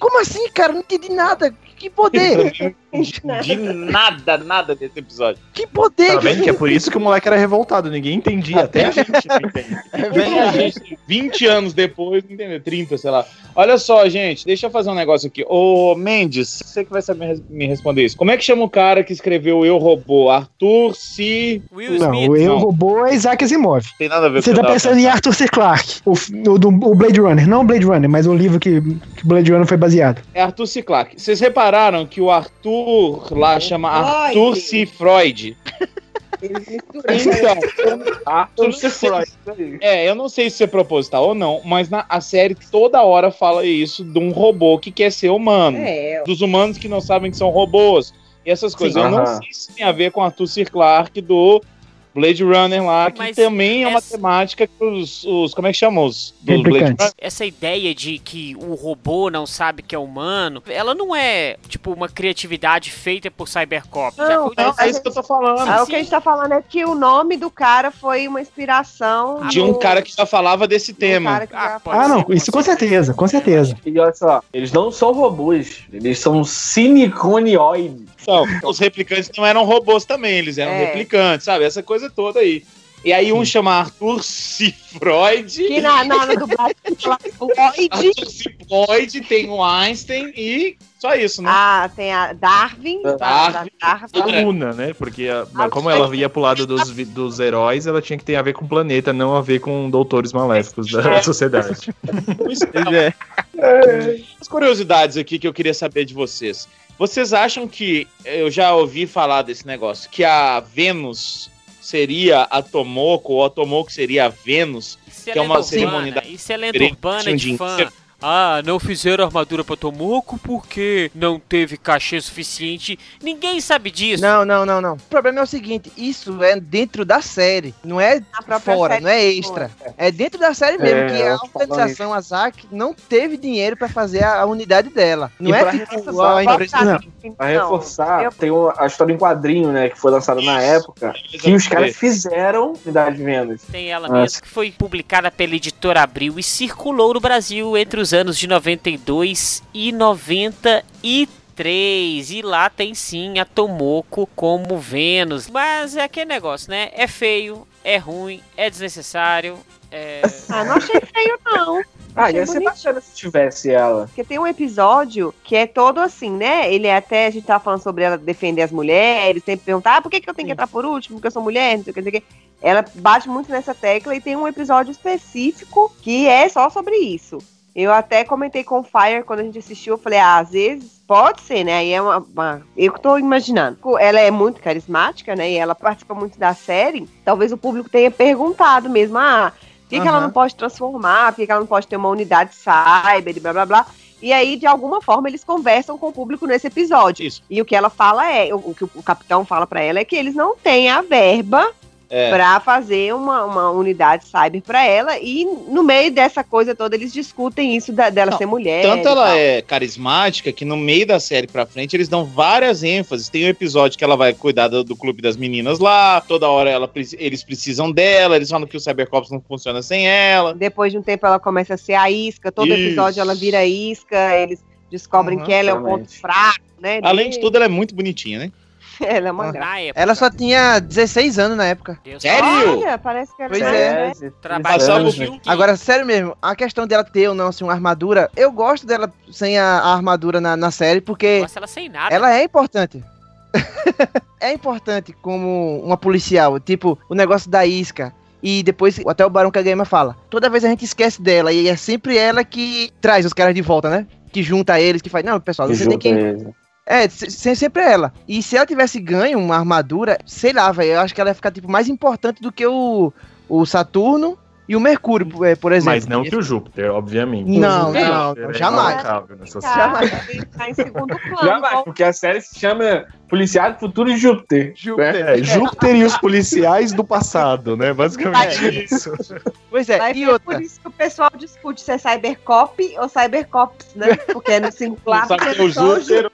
Como assim, cara? Não entendi nada. Que poder? <laughs> De nada, nada desse episódio. que poder? Tá vendo que é por isso que o moleque era revoltado, ninguém entendia, até a gente não entende. A gente, 20 anos depois, não entendeu? 30, sei lá. Olha só, gente, deixa eu fazer um negócio aqui. Ô, Mendes, você que vai saber me responder isso. Como é que chama o cara que escreveu Eu Robô? Arthur C. Will Não, Smith. o eu não. robô é Isaac Asimov. Tem nada a ver Você com que tá tava pensando em pensando. Arthur C. Clarke, o, o do o Blade Runner. Não o Blade Runner, mas o livro que, que Blade Runner foi baseado. É Arthur C. Clarke. Vocês repararam que o Arthur lá chama Freud. Arthur C. Freud? Misturaram. <laughs> Então, Arthur Eu C. não sei Freud. É, eu não sei se é proposital ou não, mas na, a série toda hora fala isso de um robô que quer ser humano. É, Dos humanos que não sabem que são robôs. E essas coisas. Sim, eu não sei se tem a ver com Arthur C. Clarke do Blade Runner lá, que Mas também é uma essa- temática que os, os. Como é que chama? Os Blade. Runner? Essa ideia de que o robô não sabe que é humano, ela não é, tipo, uma criatividade feita por Cybercop. Não, Não, a é isso que eu tô falando. Ah, o que a gente tá falando é que o nome do cara foi uma inspiração De um cara que já falava desse do tema. pode Ah, ser, não, isso com certeza, com certeza. E olha só, eles não são robôs, eles são siliconioides. Então, os replicantes não eram robôs também, eles eram É. replicantes, sabe? Essa coisa toda aí. E aí um chama Arthur C. Freud. Que na, na, dublagem. <laughs> Arthur C. Freud, tem o Einstein e só isso, né? Ah, tem a Darwin. da- Darwin. da Darwin. É. Luna, né? Porque a- mas como ela ia pro lado dos, dos heróis, ela tinha que ter a ver com o planeta, não a ver com doutores maléficos da sociedade. Pois é. As curiosidades aqui que eu queria saber de vocês. Vocês acham que, eu já ouvi falar desse negócio, que a Vênus seria a Tomoko, ou a Tomoko seria a Vênus? É Que é uma cerimônia da- Isso é lenda urbana de fã. Ah, não fizeram armadura pra Tomoko porque não teve cachê suficiente. Ninguém sabe disso. Não, não, não, não. O problema é o seguinte: isso é dentro da série, não é A própria fora, não é extra. É dentro da série mesmo, É, que a organização, a ZAC, não teve dinheiro pra fazer a, a unidade dela. Não E é tipo a empresa. Não. Pra reforçar, eu- tem uma- a história em quadrinho, né, que foi lançada na época, que os caras fizeram Unidade Vênus. Tem ela Nossa. mesmo, que foi publicada pela editora Abril e circulou no Brasil entre os anos de 92 e 3 e lá tem sim a Tomoko como Vênus. Mas é aquele negócio, né? É feio, é ruim, é desnecessário. É... Ah, não achei feio, não. Ah, ia ser bacana se tivesse ela. Porque tem um episódio que é todo assim, né? Ele é até, a gente tava falando sobre ela defender as mulheres, sempre perguntar, ah, por que, que eu tenho que entrar por último? Porque eu sou mulher, não sei o que, não sei o que. Ela bate muito nessa tecla e tem um episódio específico que é só sobre isso. Eu até comentei com o Fire quando a gente assistiu, eu falei, ah, às vezes pode ser, né? Aí é uma, uma- Eu que tô imaginando. Ela é muito carismática, né? E ela participa muito da série. Talvez o público tenha perguntado mesmo, ah, por que, que ela não pode transformar? Por que, que ela não pode ter uma unidade cyber e blá blá blá? E aí, de alguma forma, eles conversam com o público nesse episódio. Isso. E o que ela fala é, o, o que o capitão fala pra ela é que eles não têm a verba É. pra fazer uma, uma unidade cyber pra ela. E no meio dessa coisa toda, eles discutem isso da- dela Não, ser mulher. Tanto ela tal. é carismática que no meio da série pra frente eles dão várias ênfases. Tem um episódio que ela vai cuidar do, do clube das meninas lá, toda hora ela, eles precisam dela, eles falam que o Cybercops não funciona sem ela. Depois de um tempo, ela começa a ser a isca. Todo Isso. episódio ela vira isca. Eles descobrem Uhum, que ela é o ponto exatamente. fraco, né? Além de tudo, ela é muito bonitinha, né? <laughs> ela é uma Ah. graça. Época. Ela só tinha 16 anos na época. Deus Sério? Olha, parece que ela Pois é. Filme. Agora, sério mesmo, a questão dela ter ou não assim, uma armadura, eu gosto dela sem a, a armadura na, na série, porque Nossa, ela sem nada. ela é importante. <laughs> é importante como uma policial, tipo, o negócio da isca. E depois, até o Barão Kageyama fala, toda vez a gente esquece dela, e é sempre ela que traz os caras de volta, né? Que junta eles, que faz, não, pessoal, você tem que é, se- se- sempre ela. E se ela tivesse ganho uma armadura, sei lá, velho, eu acho que ela ia ficar tipo mais importante do que o, o Saturno e o Mercúrio, é, por exemplo. Mas não que o Júpiter, obviamente. Não, não, é jamais. intocável nessa Tá. Jamais. tá em segundo <laughs> plano. Jamais, porque a série se chama Policial do Futuro de Júpiter. Júpiter. É, Júpiter e os policiais do passado, né? Basicamente isso. Pois é, Vai e ver outra. por isso que o pessoal discute se é Cybercop ou Cybercops, né? Porque é no singular. Só que é o Júpiter.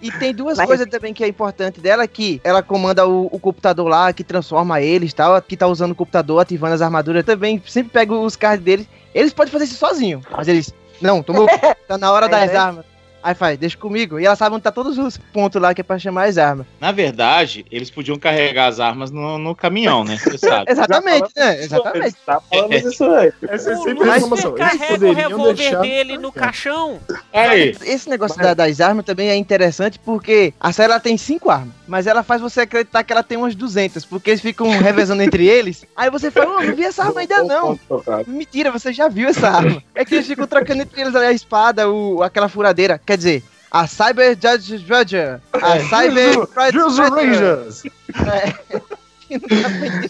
E tem duas Mas- coisas também que é importante dela, que ela comanda o, o computador lá, que transforma eles e tal, que tá usando o computador, ativando as armaduras, também sempre pega os cards deles. Eles podem fazer isso sozinho, mas eles, não, tomou, <laughs> tá na hora É, das né? armas. Aí faz, deixa comigo. E ela sabe onde tá todos os pontos lá que é pra chamar as armas. Na verdade, eles podiam carregar as armas no, no caminhão, né? Você sabe. <laughs> Exatamente, né? Exatamente. Tá falando isso aí. Essa é sempre a Lúcifer informação. Eles carrega o revólver deixar. dele no caixão. Aí, Esse negócio da- das armas também é interessante porque a série ela tem cinco armas, mas ela faz você acreditar que ela tem umas 200, porque eles ficam <laughs> revezando entre eles. Aí você fala, oh, não vi essa arma ainda não. Mentira, você já viu essa arma. É que eles ficam trocando entre eles ali a espada, o, aquela furadeira. Quer dizer, a Cyber Judge Judger, a Cyber Pride Juice Stretcher. Rangers!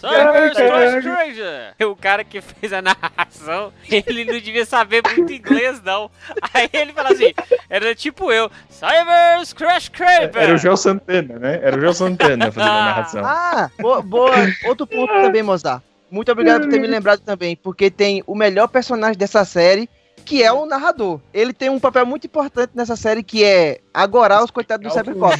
Cyber Stranger! O cara que fez a narração, ele não devia saber muito inglês, não. Aí ele fala assim, era tipo eu, Cyber Crash Craper! Era o Joel Santana, né? Era o Joel Santana fazendo a narração. Ah, boa, boa. Outro ponto também, Mozart. Muito obrigado por ter me lembrado também, porque tem o melhor personagem dessa série, que é o narrador. Ele tem um papel muito importante nessa série, que é agorar os coitados do Cybercop.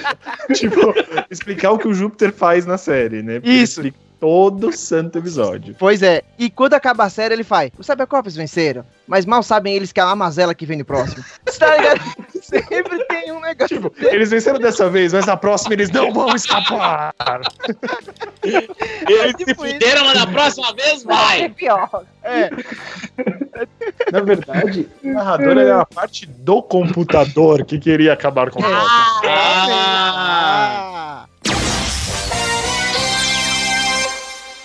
<laughs> tipo, explicar o que o Júpiter faz na série, né? Porque ele Isso. explica todo santo episódio. Pois é, e quando acaba a série, ele faz: Os Cybercops venceram, mas mal sabem eles que é a Amazela que vem no próximo. <laughs> Você tá ligado? <laughs> Sempre tem um negócio. Tipo, eles venceram dessa vez, mas na próxima eles não vão escapar. eles se tipo isso. fuderam, mas na próxima vez É vai! pior. É, Na verdade, o narrador era a parte do computador que queria acabar com o Fox. Ah! ah,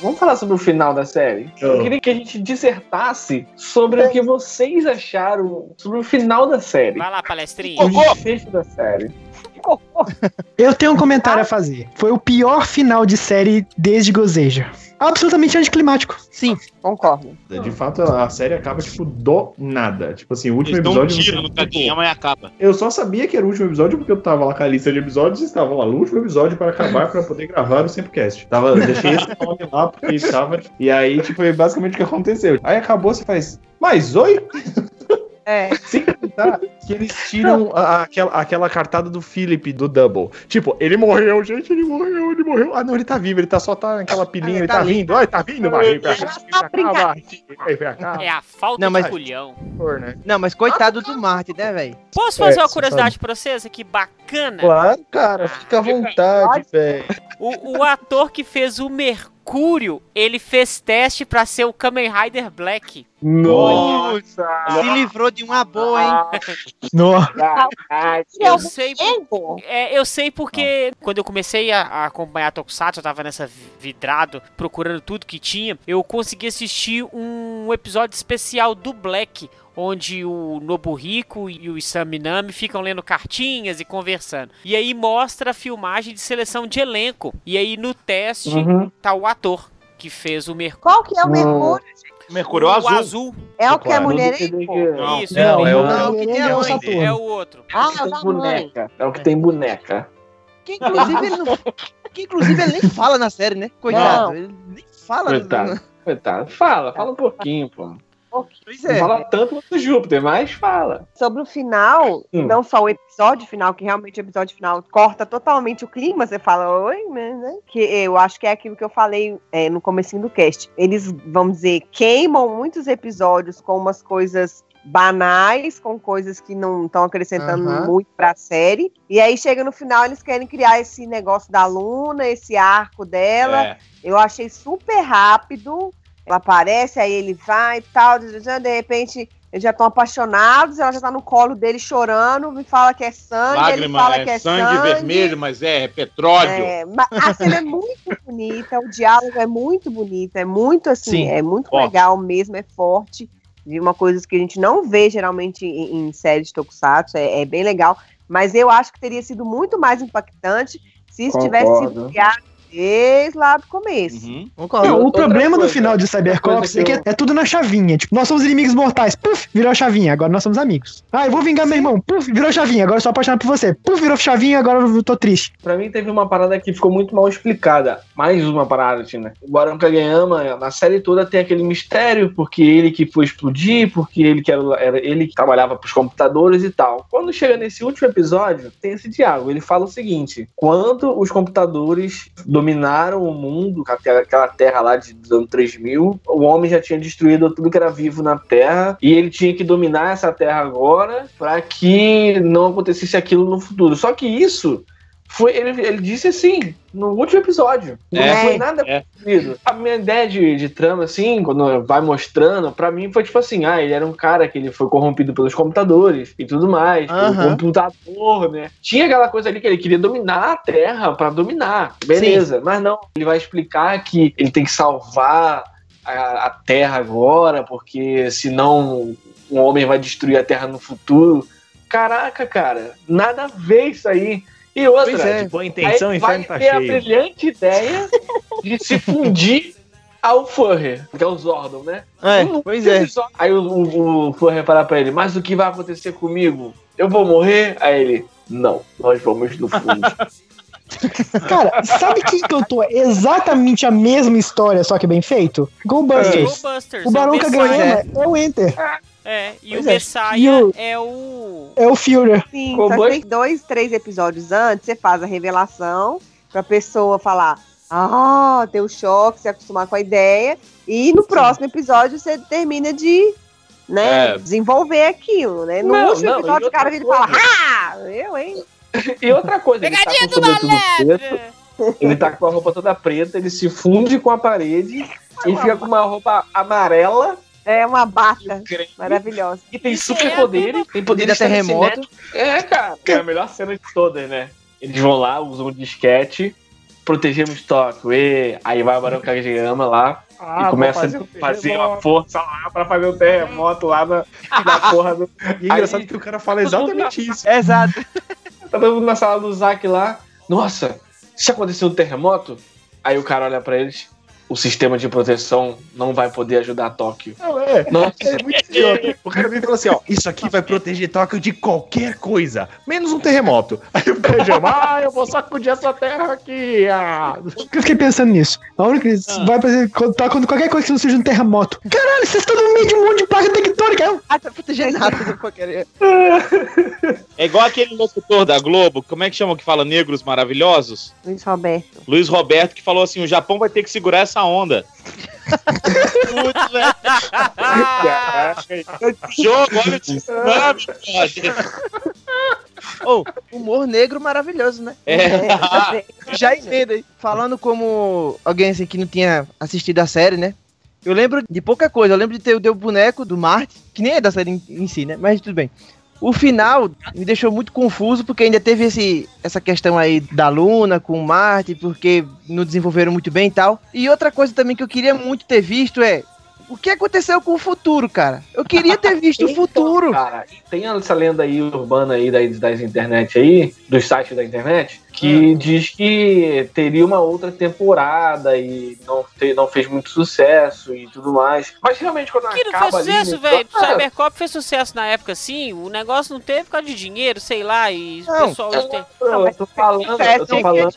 Vamos falar sobre o final da série? Eu queria que a gente dissertasse sobre o que vocês acharam sobre o final da série. Vai lá, palestrinha. O desfecho da série. Eu tenho um comentário a fazer. Foi o pior final de série desde Gozeja. Absolutamente anticlimático. sim, Concordo. De fato, a série acaba, tipo, do nada. Tipo assim, o último Eles dão um episódio. tiro no tipo, Kageyama e acaba. Eu só sabia que era o último episódio porque eu tava lá com a lista de episódios e estava lá no último episódio para acabar para poder gravar o Sempcast. Tava, deixei esse nome lá porque estava. E aí, tipo, foi basicamente o que aconteceu. Aí acabou, você faz. Mas oi? É. Sem contar que eles tiram a- aquela, aquela cartada do Philip, do Double. Tipo, ele morreu, gente, ele morreu, ele morreu. Ah, não, ele tá vivo, ele tá só tá naquela pilinha, Ah, ele tá tá, vindo. Olha, tá vindo, cá. É a falta Não, mas- de culhão. Né? Não, mas coitado do Marty, né, velho? Posso fazer É, uma curiosidade pra vocês aqui, bacana? Claro, cara, fica à vontade, velho. O, o ator que fez o Mercúrio, ele fez teste pra ser o Kamen Rider Black. Nossa! Se livrou de uma boa, hein? <laughs> No, Eu sei, é, eu sei porque quando eu comecei a, a acompanhar Tokusatsu, eu tava nessa vidrado, procurando tudo que tinha, eu consegui assistir um episódio especial do Black, onde o Nobuhiko e o Isam Minami ficam lendo cartinhas e conversando. E aí mostra a filmagem de seleção de elenco. E aí no teste Uhum. tá o ator que fez o Mercúrio. Qual que é o Mercúrio? Mercúrio o azul. azul. É o que é mulherengo? Não. Isso, Não, é o- Não, que tem é o mãe. Saturno. é o outro. Ah, Tem da mãe. boneca. É o que tem boneca. Que inclusive ele não. <laughs> Que inclusive ele nem fala na série, né? Coitado. Não. Ele nem fala. Coitado. Coitado. Fala, fala um pouquinho, pô. Pois Não é. fala tanto quanto o Júpiter, mas fala. Sobre o final, Hum. não só o episódio final, que realmente o episódio final corta totalmente o clima, você fala, oi, mas, né? Que eu acho que é aquilo que eu falei é, no comecinho do cast. Eles, vamos dizer, queimam muitos episódios com umas coisas banais, com coisas que não estão acrescentando Aham. muito pra série. E aí chega no final, eles querem criar esse negócio da Luna, esse arco dela. É. Eu achei super rápido. Ela aparece, aí ele vai e tal. De repente, eles já estão apaixonados. Ela já tá no colo dele chorando. Me fala que é sangue. ele Lágrima, fala é, que é sangue, vermelho, mas é, é petróleo. É, a cena é muito <laughs> bonita, o diálogo é muito bonito, é muito assim, Sim. é muito Forte. legal mesmo, é forte. De uma coisa que a gente não vê geralmente em, em séries de Tokusatsu, é, é bem legal. Mas eu acho que teria sido muito mais impactante se isso tivesse sido Concordo. criado desde lá do começo. Uhum. Concordo. Não, o problema do coisa, final de coisa é que que é tudo na chavinha. Tipo, nós somos inimigos mortais. Puf, virou chavinha. Agora nós somos amigos. Ah, eu vou vingar meu irmão. Puf, virou chavinha. Agora eu sou apaixonado por você. Puf, virou chavinha. Agora eu tô triste. Pra mim teve uma parada que ficou muito mal explicada. Mais uma parada, Tina. O Barão Kageyama, na série toda tem aquele mistério, porque ele que foi explodir, porque ele que era, era ele que trabalhava pros computadores e tal. Quando chega nesse último episódio, tem esse diálogo. Ele fala o seguinte: quando os computadores dominaram o mundo, aquela terra lá de dos anos 3000, o homem já tinha destruído tudo que era vivo na Terra e ele tinha que dominar essa Terra agora para que não acontecesse aquilo no futuro. Só que isso foi ele, ele disse assim no último episódio. Não É, foi nada é. A minha ideia de, de trama, assim, quando vai mostrando, pra mim foi tipo assim: ah, ele era um cara que ele foi corrompido pelos computadores e tudo mais, pelo Aham. computador, né? Tinha aquela coisa ali que ele queria dominar a Terra pra dominar. Beleza, mas não. Ele vai explicar que ele tem que salvar a, a Terra agora, porque senão um homem vai destruir a Terra no futuro. Caraca, cara, nada a ver isso aí. E outra, é. Tipo, a intenção, Aí inferno vai tá ter a cheio. brilhante ideia de <laughs> se fundir ao Furrer, que é o Zordon, né? É, pois é. Aí o, o, o Furrer fala pra ele, mas o que vai acontecer comigo? Eu vou morrer? Aí ele, não, nós vamos no fundo. <laughs> Cara, sabe quem cantou exatamente a mesma história, só que bem feito? Go Busters. Ghostbusters, O Barão é o Kageyama Messiah. é o Enter. É, e Pois o é. Messiah E o- é o... É o Führer. Sim, Como só foi? tem dois, três episódios antes, você faz a revelação pra pessoa falar, ah, ter o choque, se acostumar com a ideia, e no próximo episódio você termina de né, É. desenvolver aquilo, né? No Não, último não, episódio e o cara outra vele fala, ah, eu, hein? E outra coisa, ele tá Pegadinha com do preto, ele tá com a roupa toda preta, ele se funde com a parede e fica com uma roupa amarela É uma bata maravilhosa. e tem super poderes, tem poderes Vida terremoto. É, cara, é a melhor cena de todas, né? Eles vão lá, usam um disquete, protegemos Tóquio, e aí vai o Barão Kageyama lá Ah, e começa fazer a fazer uma força lá pra fazer um terremoto lá na, na porra do. <laughs> E é engraçado Aí- que o cara fala exatamente isso. Exato. <laughs> Tá todo mundo na sala do Zack lá. Nossa, se acontecer um terremoto, aí o cara olha pra eles. O sistema de proteção não vai poder ajudar Tóquio. Não, é. Não. É muito idiota. O cara vem e fala assim, ó, isso aqui vai proteger Tóquio de qualquer coisa, menos um terremoto. Aí o Kajama, ah, eu vou sacudir essa terra aqui. Ah. Eu fiquei pensando nisso. A única que vai fazer tá quando qualquer coisa que não seja um terremoto. Caralho, vocês estão no meio de um monte de placa tectônica. Ah, tá protegendo nada do porcaria. É igual aquele locutor da Globo, como é que chama que fala negros maravilhosos? Luiz Roberto. Luiz Roberto, que falou assim: o Japão vai ter que segurar essa onda. Putz, velho. Jogo, olha o tsunami. Ô, humor negro maravilhoso, né? É. <laughs> Já aí. Falando como alguém assim que não tinha assistido a série, né? Eu lembro de pouca coisa. Eu lembro de ter o Deu Boneco do Marte, que nem é da série em, em si, né? Mas tudo bem. O final me deixou muito confuso, porque ainda teve esse, essa questão aí da Luna com Marte, porque não desenvolveram muito bem e tal. E outra coisa também que eu queria muito ter visto é. O que aconteceu com o futuro, cara? Eu queria ter visto o <laughs> futuro. Cara, tem essa lenda aí urbana aí das, das internet aí, dos sites da internet, que diz que teria uma outra temporada e não, te- não fez muito sucesso e tudo mais. Mas realmente quando Que não acaba fez ali, sucesso, né, velho. Cybercop fez sucesso na época, sim. O negócio não teve por causa de dinheiro, sei lá. E o Não, pessoal hoje tem. eu tô falando, eu tô falando,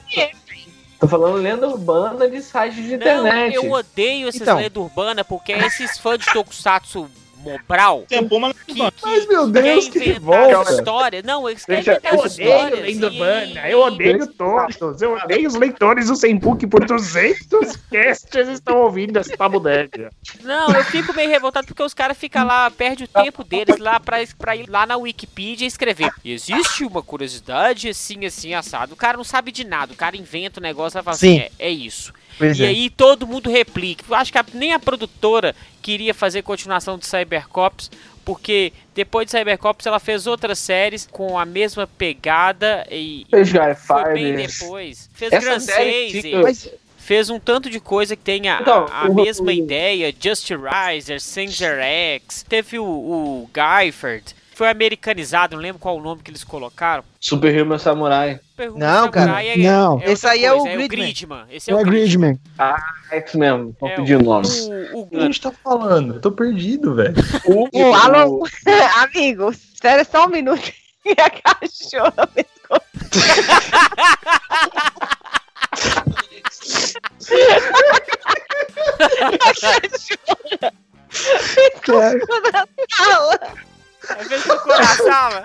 tô falando lenda urbana de sites de internet. Não, eu odeio essas Então. lendas urbanas porque esses fãs de Tokusatsu Mobral mas que, Mas, meu Deus, que revolta. história. Não, eles querem Deixa- inventar eu história. lenda urbana, eu odeio todos, eu odeio os leitores do Senpuki por 200 casts estão ouvindo essa bodega. Não, eu fico meio revoltado porque os caras ficam lá, perdem o tempo deles lá pra, pra ir lá na Wikipedia e escrever. Existe uma curiosidade assim, assim, assado. O cara não sabe de nada, o cara inventa o negócio e fala Sim. assim, é, é isso. Pois E é. aí todo mundo replica. Eu acho que a- nem a produtora queria fazer continuação de Cybercops, porque depois de Cybercops ela fez outras séries com a mesma pegada e Fez Guy foi bem Fighters. depois. Fez Essa Grand série Chase, fica- Mas, fez um tanto de coisa que tem a, Então, a o- mesma o- ideia, Just Riser, Sanger X, teve o, o Guyford, foi americanizado, não lembro qual o nome que eles colocaram. Superhuman Samurai. Pergunta Não, se cara, Samurai é- não. outra Esse aí é o coisa, Gridman. Gridman. Esse é, É o Gridman. Gridman. X mesmo, vou É, pedir o nome. O, que a gente tá falando? Eu tô perdido, velho. O, <laughs> alô, <laughs> amigo, espera só um minuto. E a cachorra pescou. <laughs> Fala. Às vezes no coração,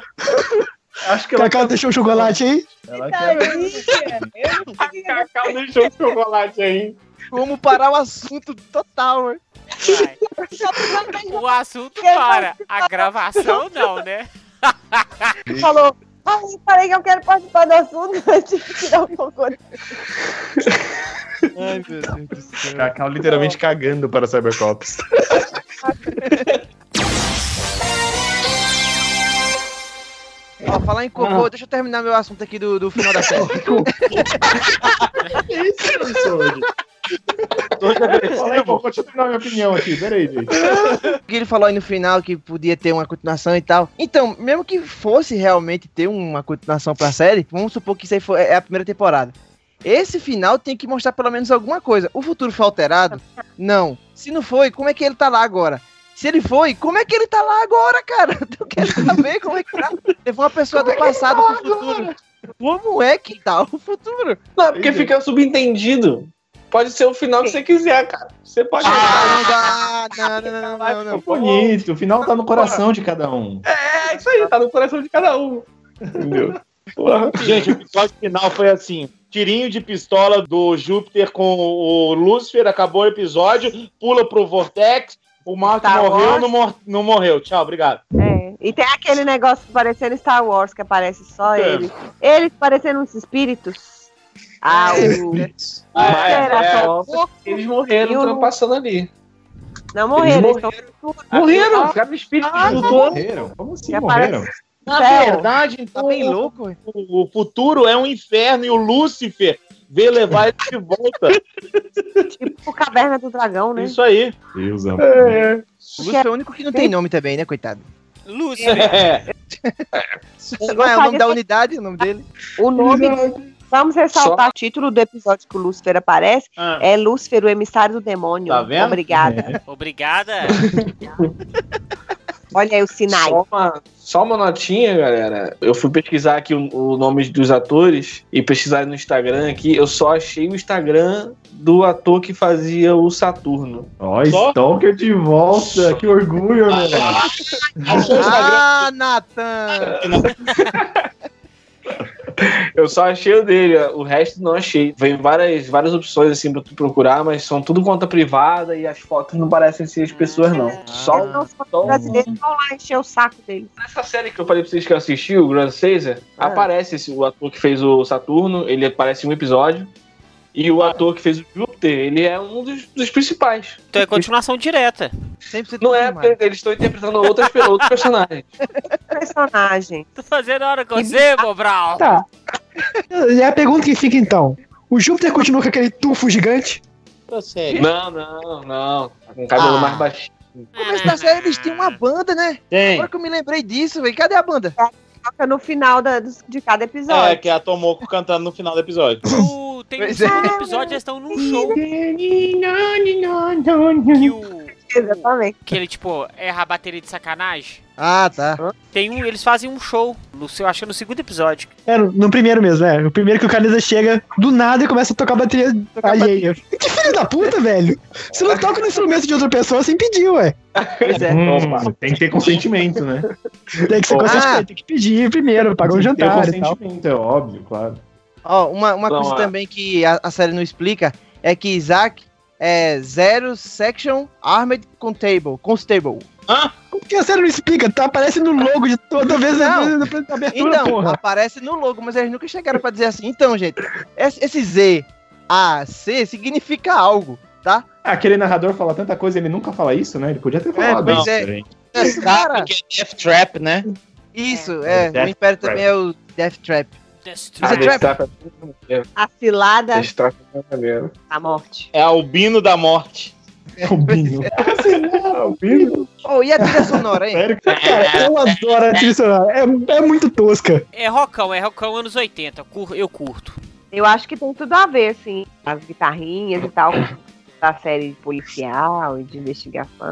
Acho que ela Cacau deixou o chocolate aí? Ela Tá quer... eu. <laughs> Cacau deixou o chocolate aí. vamos parar o assunto total, mano. vai. O assunto para, a gravação não, né? Falou. Eu falei que eu quero participar do assunto, mas tive que tirar um pouco. Ai, meu Deus do céu. Cacau literalmente cagando para Cybercops. <laughs> Ó, falar em cocô, deixa eu terminar meu assunto aqui do, do final da <laughs> série. Fala aí, pô, deixa eu terminar minha opinião aqui. Peraí, gente. que <laughs> ele falou aí no final que podia ter uma continuação e tal. Então, mesmo que fosse realmente ter uma continuação pra série, vamos supor que isso aí foi, é a primeira temporada. Esse final tem que mostrar pelo menos alguma coisa. O futuro foi alterado? Não. Se não foi, como é que ele tá lá agora? Se ele foi, como é que ele tá lá agora, cara? <laughs> Eu quero saber como é que tá. Levou uma pessoa do passado pro futuro. Como é que tá o futuro? Não, porque fica subentendido. Pode ser o final que você quiser, cara. Você pode. Ah, não. Não, não, não, não, não, não. Bonito, o final tá no coração de cada um. É, isso aí, tá no coração de cada um. Entendeu? Porra. Gente, o episódio final foi assim: tirinho de pistola do Júpiter com o Lúcifer, acabou o episódio, pula pro Vortex, o Mark Star morreu, Wars. não, mor- não morreu. Tchau, obrigado. É, e tem aquele negócio parecendo Star Wars, que aparece só É. ele. Eles parecendo uns espíritos. Ah, o. Ah, é, é. Eles morreram E o- trapassando ali. Não morreram, eles morreram. estão. Morreram, ficaram espíritos Ah, flutuando. Morreram? Como assim morreram? Na Céu. verdade, Tá então, bem louco, o, o futuro é um inferno e o Lúcifer veio levar ele de volta. Tipo Caverna do Dragão, né? Isso aí. Deus amor. O Lúcio é o único que não tem nome também, né, coitado? Lúcifer. É. Não é o nome da unidade, o nome dele. O nome, Vamos ressaltar o título do episódio que o Lúcifer aparece. Ah, É Lúcifer, o emissário do demônio. Tá vendo? Obrigada. <laughs> Obrigada. <laughs> Olha aí os sinais. Só uma, só uma notinha, galera. Eu fui pesquisar aqui o, o nome dos atores e pesquisar no Instagram aqui. Eu só achei o Instagram do ator que fazia o Saturno. Ó, Só? Stalker de volta, que orgulho, velho. <laughs> o? Ah, Natan! <laughs> <laughs> Eu só achei o dele, o resto não achei. Vem várias, várias opções assim pra tu procurar, mas são tudo conta privada e as fotos não parecem ser as pessoas, não. Só Eles não são brasileiros, vão lá encher o saco deles. Nessa série que eu falei pra vocês que eu assisti, o Grand Caesar, Ah. aparece esse, o ator que fez o Saturno, ele aparece em um episódio. E o ator que fez o Júpiter, ele é um dos, dos principais. Então é continuação direta. 100% Não é eles estão interpretando outras, outros personagens. <laughs> Personagem. Tô fazendo hora com você, Bobral. Tá. E a pergunta que fica então: o Júpiter continua com aquele tufo gigante? Prossegue. Não, não, não. Com o cabelo Ah. mais baixinho. No começo da série eles tinham uma banda, né? Tem. Agora que eu me lembrei disso, velho. Cadê a banda? Toca no final da- de cada É, episódio. que é a Tomoko cantando no final do episódio. O- <laughs> tem um é. segundo episódio, eles estão num show <laughs> que o. <laughs> Exatamente. Que ele, tipo, erra a bateria de sacanagem. Ah, tá. Tem um, eles fazem um show, no seu, acho que no segundo episódio. É, no, no primeiro mesmo, é. O primeiro que o Caneda chega do nada e começa a tocar bateria alheia. Que filho da puta, velho. Você não toca no instrumento de outra pessoa sem pedir, ué. Pois é. Hum, tem que ter consentimento, né? Tem que ser Ah. tem que pedir primeiro, pagar um Tem que ter jantar e tal. consentimento, é óbvio, claro. Ó, uma, uma coisa é. também que a, a série não explica é que Isaac é Zero Section Armored Constable. Constable. Porque a série não explica, tá? Aparece no logo de toda vez na, Não. na, abertura, Então, porra. aparece no logo, mas eles nunca chegaram pra dizer assim. Então, gente, esse, esse Z, A, C significa algo, tá? Ah, aquele narrador fala tanta coisa, ele nunca fala isso, né? Ele podia ter falado pois isso. é. Esse cara, é Death Trap, né? isso, é. Death o Império Trap. também é o Death Trap. Destruir. Isso é Esse trap? trafa- A cilada esse trafa é maneiro. da morte. É albino da morte. O Binho. Oh, e a trilha sonora, hein? Sério? Cara, eu adoro a trilha sonora. É, é muito tosca. É rockão, é rockão anos 80. cur- Eu curto. Eu acho que tem tudo a ver, assim, as guitarrinhas e tal, da série policial e de investigação.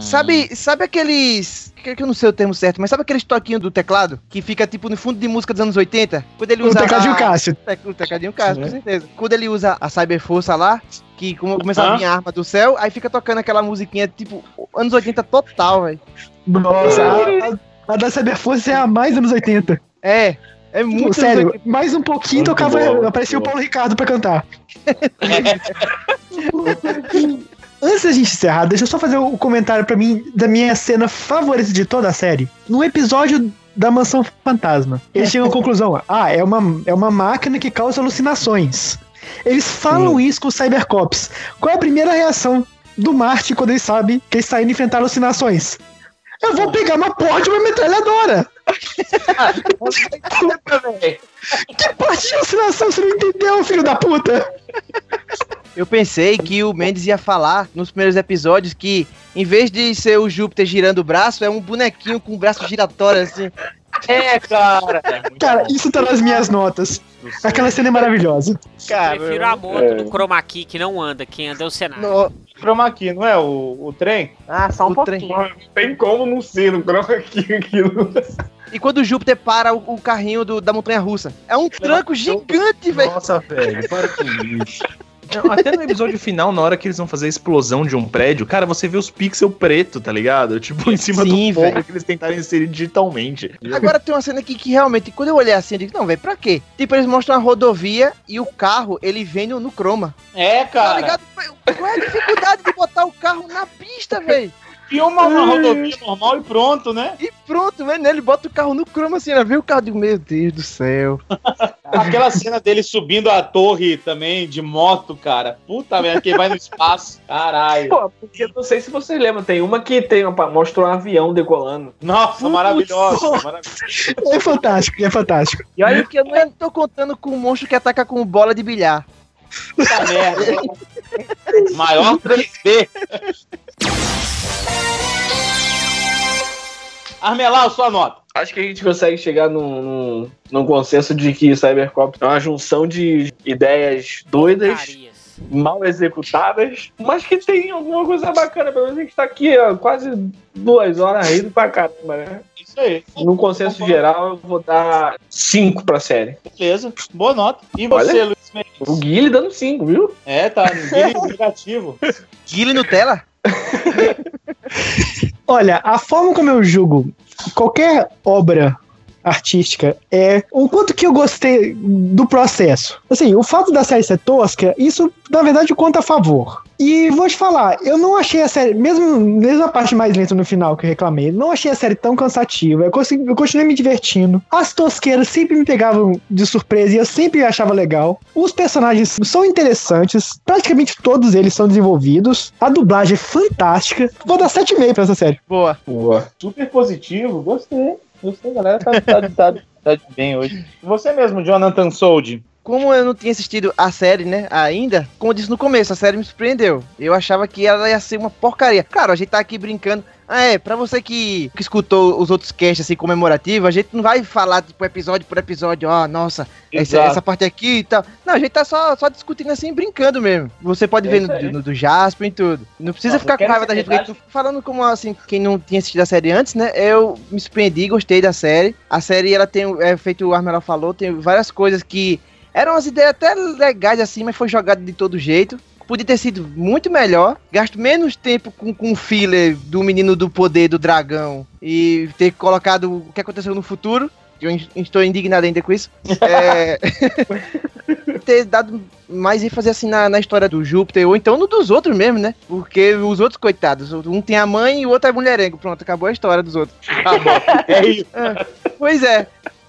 Sabe, sabe aqueles. Que eu não sei o termo certo, mas sabe aqueles toquinhos do teclado? Que fica tipo no fundo de música dos anos 80? Quando ele O usa. tecladinho a- Cássio. O tecladinho Cássio, com Né? certeza. Quando ele usa a Cyberforça lá, que come- começa a vir a arma do céu, aí fica tocando aquela musiquinha tipo anos 80 total, velho. Nossa, a, a, a da Cyberforce é a mais anos 80. É, é Tipo, muito sério, 80. mais um pouquinho Muito tocava, bom, aparecia o muito Paulo Ricardo pra cantar. <laughs> Antes da gente encerrar, deixa eu só fazer o comentário pra mim da minha cena favorita de toda a série. No episódio da Mansão Fantasma, eles chegam à conclusão: ah, é uma, é uma máquina que causa alucinações. Eles falam isso com os Cybercops. Qual é a primeira reação do Marty quando ele sabe que ele está indo enfrentar alucinações? Eu vou pegar uma porra de uma metralhadora! <laughs> Que parte de alucinação você não entendeu, filho da puta? Eu pensei que o Mendes ia falar nos primeiros episódios que, em vez de ser o Júpiter girando o braço, é um bonequinho com o braço giratório assim. É, cara. Cara, isso tá nas minhas notas. Aquela cena é maravilhosa. Prefiro a moto É. do Chroma Key que não anda. Quem anda é o cenário. No- Chroma key, não é o, o trem? Ah, só um O trem. pouquinho. Tem como não ser no chroma aqui aquilo. E quando o Júpiter para o, o carrinho do- da montanha russa, é um tranco gigante, velho. Nossa, velho, para com isso. Até no episódio final, na hora que eles vão fazer a explosão de um prédio, cara, você vê os pixels preto, tá ligado? Tipo, em cima Sim, do fogo que eles tentaram inserir digitalmente. Agora tem uma cena aqui que realmente, quando eu olhei assim, eu digo, não, velho, pra quê? Tipo, eles mostram a rodovia e o carro, ele vem no, no croma. É, Tá cara. ligado? Qual é a dificuldade de botar o carro na pista, velho? Filma uma rodovia normal e pronto, né? E pronto, velho, ele bota o carro no croma assim, né? Vê o carro, digo, meu Deus do céu. <laughs> Aquela cena dele subindo a torre também de moto, cara. Puta merda, que vai no espaço. Caralho. Pô, porque eu não sei se vocês lembram, tem uma que tem uma, mostra um avião decolando. Nossa, maravilhosa. É fantástico, é fantástico. E olha que eu não tô contando com um monstro que ataca com bola de bilhar. Puta merda. Maior 3D. Armelau, sua nota. Acho que a gente consegue chegar num, num, num consenso de que Cybercop é uma junção de ideias doidas. Mal executadas, mas que tem alguma coisa bacana. Pelo menos a gente tá aqui ó, quase duas horas rindo pra caramba, né? Isso aí. No consenso geral, eu vou dar cinco pra série. Beleza. Boa nota. E você, Olha. Luiz Mendes? O Guilherme dando cinco, viu? É, tá. Ninguém negativo. <laughs> Guile Nutella? Olha, a forma como eu julgo qualquer obra artística é o quanto que eu gostei do processo. Assim, o fato da série ser tosca, isso na verdade conta a favor. E vou te falar, eu não achei a série, mesmo, mesmo a parte mais lenta no final que eu reclamei, não achei a série tão cansativa. Eu, consegui- eu continuei me divertindo. As tosqueiras sempre me pegavam de surpresa e eu sempre achava legal. Os personagens são interessantes, praticamente todos eles são desenvolvidos. A dublagem é fantástica. Vou dar 7,5 pra essa série. Boa. Boa. Super positivo. Gostei. Gostei, galera. Tá, tá, tá, tá de bem hoje. Você mesmo, Jonathan Sold. Como eu não tinha assistido a série, né, ainda, como eu disse no começo, a série me surpreendeu. Eu achava que ela ia ser uma porcaria. Claro, a gente tá aqui brincando. Ah, é, pra você que, que escutou os outros casts assim comemorativos, a gente não vai falar, tipo, episódio por episódio, ó, nossa, essa, essa parte aqui e tal. Não, a gente tá só, só discutindo assim, brincando mesmo. Você pode É ver no, aí. do, Jasper e tudo. Não precisa Não, ficar com raiva da gente, porque verdade. falando como assim, quem não tinha assistido a série antes, né? Eu me surpreendi, gostei da série. A série, ela tem, é feito o Armelão falou, tem várias coisas que eram umas ideias até legais assim, mas foi jogado de todo jeito. Podia ter sido muito melhor. Gasto menos tempo com, com o filler do menino do poder do dragão e ter colocado o que aconteceu no futuro. Eu estou indignado ainda com isso. <laughs> É... <laughs> ter dado mais ênfase assim na, na história do Júpiter, ou então no dos outros mesmo, né? Porque os outros, coitados, um tem a mãe e o outro é mulherengo. Pronto, acabou a história dos outros. <laughs> É isso. Pois é.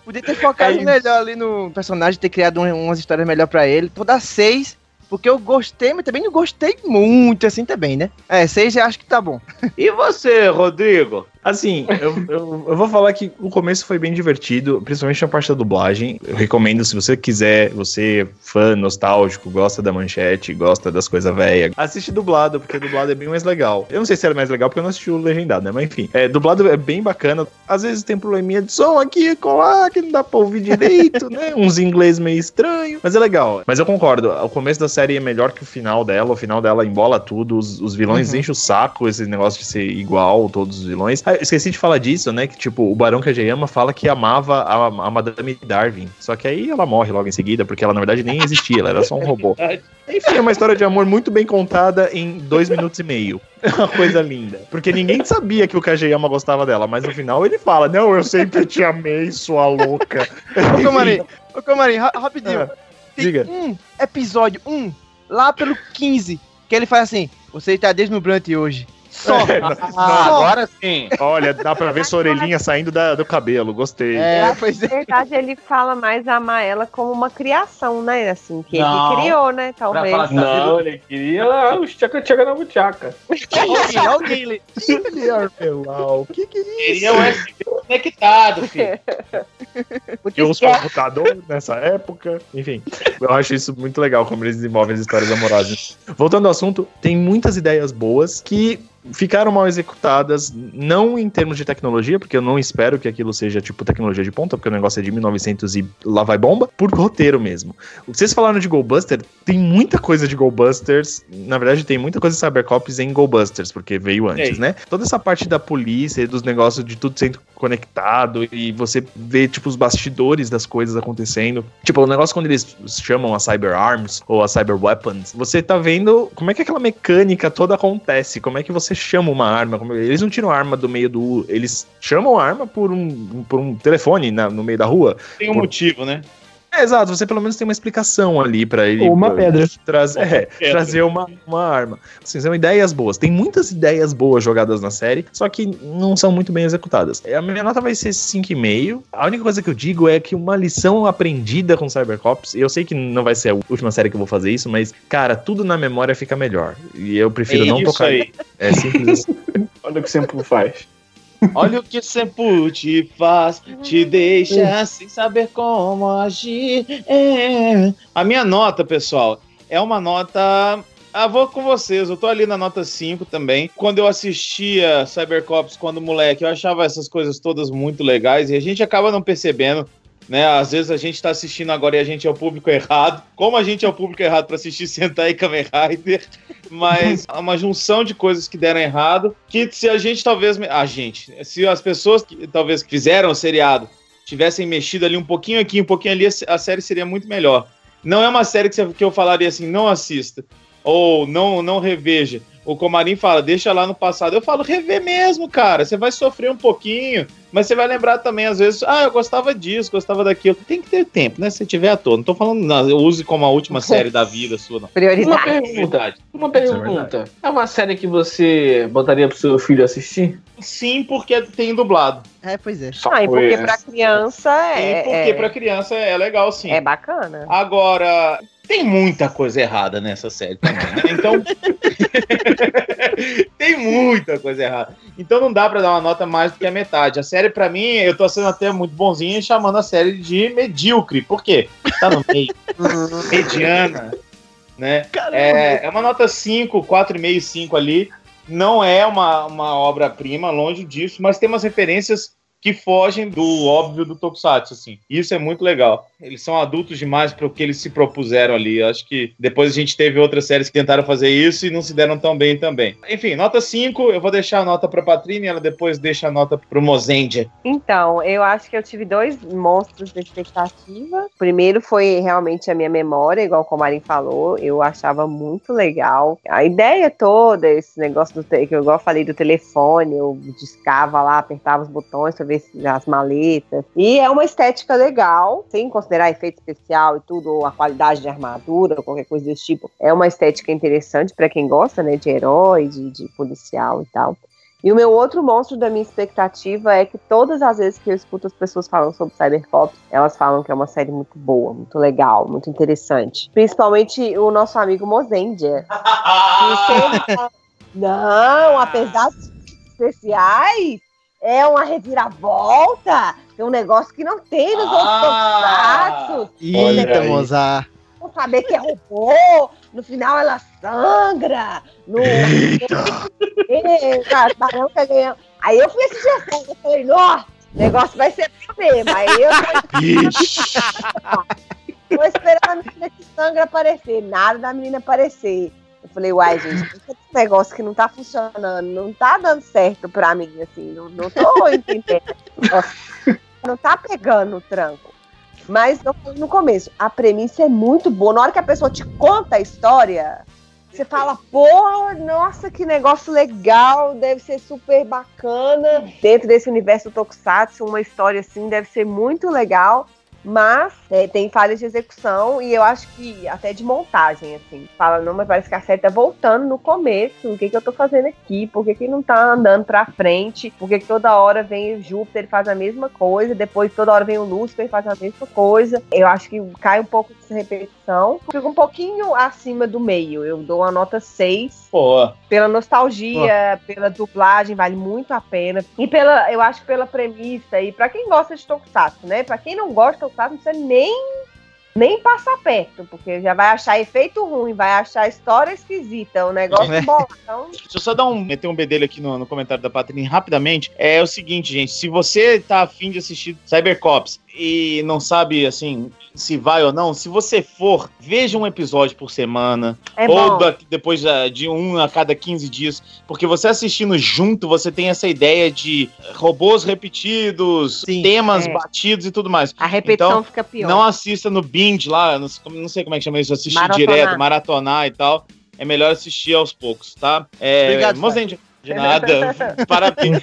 Podia ter focado É melhor ali no personagem, ter criado um- umas histórias melhor pra ele. Vou dar seis, porque eu gostei, mas também não gostei muito assim também, né? É, seis eu acho que tá bom. E você, Rodrigo? Assim, eu, eu, eu vou falar que o começo foi bem divertido, principalmente a parte da dublagem. Eu recomendo, se você quiser, você é fã nostálgico, gosta da manchete, gosta das coisas velhas, assiste dublado, porque dublado é bem mais legal. Eu não sei se era mais legal porque eu não assisti o legendado, né? Mas enfim, é, dublado é bem bacana. Às vezes tem probleminha de som aqui colar, que não dá pra ouvir direito, né? <laughs> Uns inglês meio estranho, mas é legal. Mas eu concordo, o começo da série é melhor que o final dela, o final dela embola tudo, os, os vilões Uhum. enchem o saco, esse negócio de ser igual, todos os vilões. Esqueci de falar disso, né? Que tipo, o Barão Kageyama fala que amava a, a Madame Darwin. Só que aí ela morre logo em seguida, porque ela na verdade nem existia, ela era só um robô. <laughs> Enfim, é uma história de amor muito bem contada em dois minutos e meio. É uma coisa linda. Porque ninguém sabia que o Kageyama gostava dela, mas no final ele fala: Não, eu sempre te amei, sua louca. Ô, Camarim, ô, Camarim, ra- rapidinho. Ah, Tem diga. um episódio, um, lá pelo 15, que ele faz assim: Você está deslumbrante hoje. Só. Ah, agora sim. Olha, dá pra ver sua orelhinha saindo da- do cabelo, gostei. É, pois Na é. verdade, ele fala mais amar ela como uma criação, né? Assim, que Não. ele criou, né? Pra Talvez. falar assim, Não, ele queria os tchaca tchaca na buchaca. Alguém, alguém. O que que é Queria o USB conectado, filho. que os computadores nessa época. Enfim, eu acho isso muito legal como eles desenvolvem as histórias amorosas. Voltando ao assunto, tem muitas ideias boas que ficaram mal executadas, não em termos de tecnologia, porque eu não espero que aquilo seja tipo tecnologia de ponta, porque o negócio é de 1900 e lá vai bomba, por roteiro mesmo. Vocês falaram de Goldbuster, tem muita coisa de Goldbusters, na verdade tem muita coisa de Cybercops em Goldbusters, porque veio antes, Sei. né? Toda essa parte da polícia e dos negócios de tudo sendo conectado e você vê, tipo, os bastidores das coisas acontecendo. Tipo, o negócio quando eles chamam a Cyber Arms ou a Cyber Weapons, você tá vendo como é que aquela mecânica toda acontece, como é que você chama uma arma, eles não tiram a arma do meio do... Eles chamam a arma por um, por um telefone na- no meio da rua. Tem um motivo, né? É, exato, você pelo menos tem uma explicação ali pra ele. Ou uma pedra. Trazer, é, pedra. trazer uma, uma arma. Assim, são ideias boas. Tem muitas ideias boas jogadas na série, só que não são muito bem executadas. A minha nota vai ser 5,5. A única coisa que eu digo é que uma lição aprendida com Cybercops, eu sei que não vai ser a última série que eu vou fazer isso, mas, cara, tudo na memória fica melhor. E eu prefiro É não isso tocar. aí. É simples assim. <laughs> Olha o que sempre faz. Olha o que sempre te faz, te deixa sem saber como agir. É. A minha nota, pessoal, é uma nota Ah, vou com vocês. Eu tô ali na nota 5 também. Quando eu assistia Cybercops quando moleque, eu achava essas coisas todas muito legais e a gente acaba não percebendo. Né, às vezes a gente tá assistindo agora e a gente é o público errado. Como a gente é o público errado para assistir <laughs> Sentai e Kamen Rider, mas é uma junção de coisas que deram errado, que se a gente talvez a gente, se as pessoas que talvez fizeram o seriado tivessem mexido ali um pouquinho aqui, um pouquinho ali, a série seria muito melhor. Não é uma série que eu falaria assim, não assista. Ou não, não reveja. O Comarim fala, deixa lá no passado. Eu falo, rever mesmo, cara. Você vai sofrer um pouquinho, mas você vai lembrar também, às vezes, ah, eu gostava disso, gostava daquilo. Tem que ter tempo, né? Se tiver à toa. Não tô falando, não, use como a última <laughs> série da vida sua, não. Uma Prioridade. pergunta. Uma Isso é pergunta. É uma série que você botaria pro seu filho assistir? Sim, porque tem dublado. É, pois é. Só Ah, e porque essa. pra criança Sim, é, porque é, pra criança é legal, sim. é bacana. Agora, tem muita coisa errada nessa série também, né? Então. <laughs> tem muita coisa errada. Então não dá pra dar uma nota mais do que a metade. A série, pra mim, eu tô sendo até muito bonzinho chamando a série de medíocre. Por quê? Tá no meio. <laughs> Mediana. Né? É, é uma nota 5, 4,5, 5 ali. Não é uma, uma obra-prima, longe disso, mas tem umas referências que fogem do óbvio do Tokusatsu, assim. Isso é muito legal. Eles são adultos demais para o que eles se propuseram ali. Acho que depois a gente teve outras séries que tentaram fazer isso e não se deram tão bem também. Enfim, nota 5, eu vou deixar a nota pra Patrine, ela depois deixa a nota pro Mozendia. Então, eu acho que eu tive dois monstros de expectativa. Primeiro foi realmente a minha memória, igual o Comarim falou. Eu achava muito legal. A ideia toda, esse negócio do que eu igual falei do telefone, eu discava lá, apertava os botões ver as maletas. E é uma estética legal, sem considerar efeito especial e tudo, ou a qualidade de armadura, ou qualquer coisa desse tipo. É uma estética interessante pra quem gosta, né, de herói, de, de policial e tal. E o meu outro monstro da minha expectativa é que todas as vezes que eu escuto as pessoas falando sobre Cybercops, elas falam que é uma série muito boa, muito legal, muito interessante. Principalmente o nosso amigo Mozendia. <laughs> Não, apesar dos especiais, é uma reviravolta. Tem um negócio que não tem nos Ah! outros tokusatsu. Eita. Mozart. Não saber que é robô, no final ela sangra. No... Eita, Barão tá ganhando. Aí eu fui assistir a série, eu falei, nossa, o negócio vai ser mesmo. Aí eu <laughs> tô esperando a menina que sangra aparecer, nada da menina aparecer. Falei, uai, gente, esse negócio que não tá funcionando, não tá dando certo pra mim, assim, não, não tô entendendo. Não tá pegando o tranco. Mas no começo, a premissa é muito boa. Na hora que a pessoa te conta a história, você fala, pô, nossa, que negócio legal, deve ser super bacana. Dentro desse universo Tokusatsu, uma história assim deve ser muito legal. Mas é, tem falhas de execução e eu acho que até de montagem, assim. Fala, não, mas parece que a série tá voltando no começo. O que que eu tô fazendo aqui? Por que que não tá andando pra frente? Por que que toda hora vem o Júpiter e faz a mesma coisa? Depois toda hora vem o Lúcifer e faz a mesma coisa. Eu acho que cai um pouco dessa repetição. Fica um pouquinho acima do meio. Eu dou uma nota 6 Pô, pela nostalgia, pela dublagem, vale muito a pena. E pela, eu acho que pela premissa, e pra quem gosta de Tokusatsu, né? Pra quem não gosta de Tokusatsu, não precisa nem, nem passar perto, porque já vai achar efeito ruim, vai achar história esquisita, o negócio É. bom. Então, <laughs> Deixa eu só dar um, meter um bedelho aqui no, no comentário da Patrine rapidamente. É o seguinte, gente, se você tá afim de assistir Cybercops e não sabe, assim, se vai ou não, se você for, veja um episódio por semana, é ou da- depois da- de um a cada 15 dias, porque você assistindo junto, você tem essa ideia de robôs repetidos, Sim, temas é. batidos e tudo mais. A repetição Então, fica pior. Não assista no binge lá, não sei, como- não sei como é que chama isso, assistir Maratonar. direto, maratonar e tal. É melhor assistir aos poucos, tá? É, Obrigado, Mozendia, de nada. <laughs> Parabéns.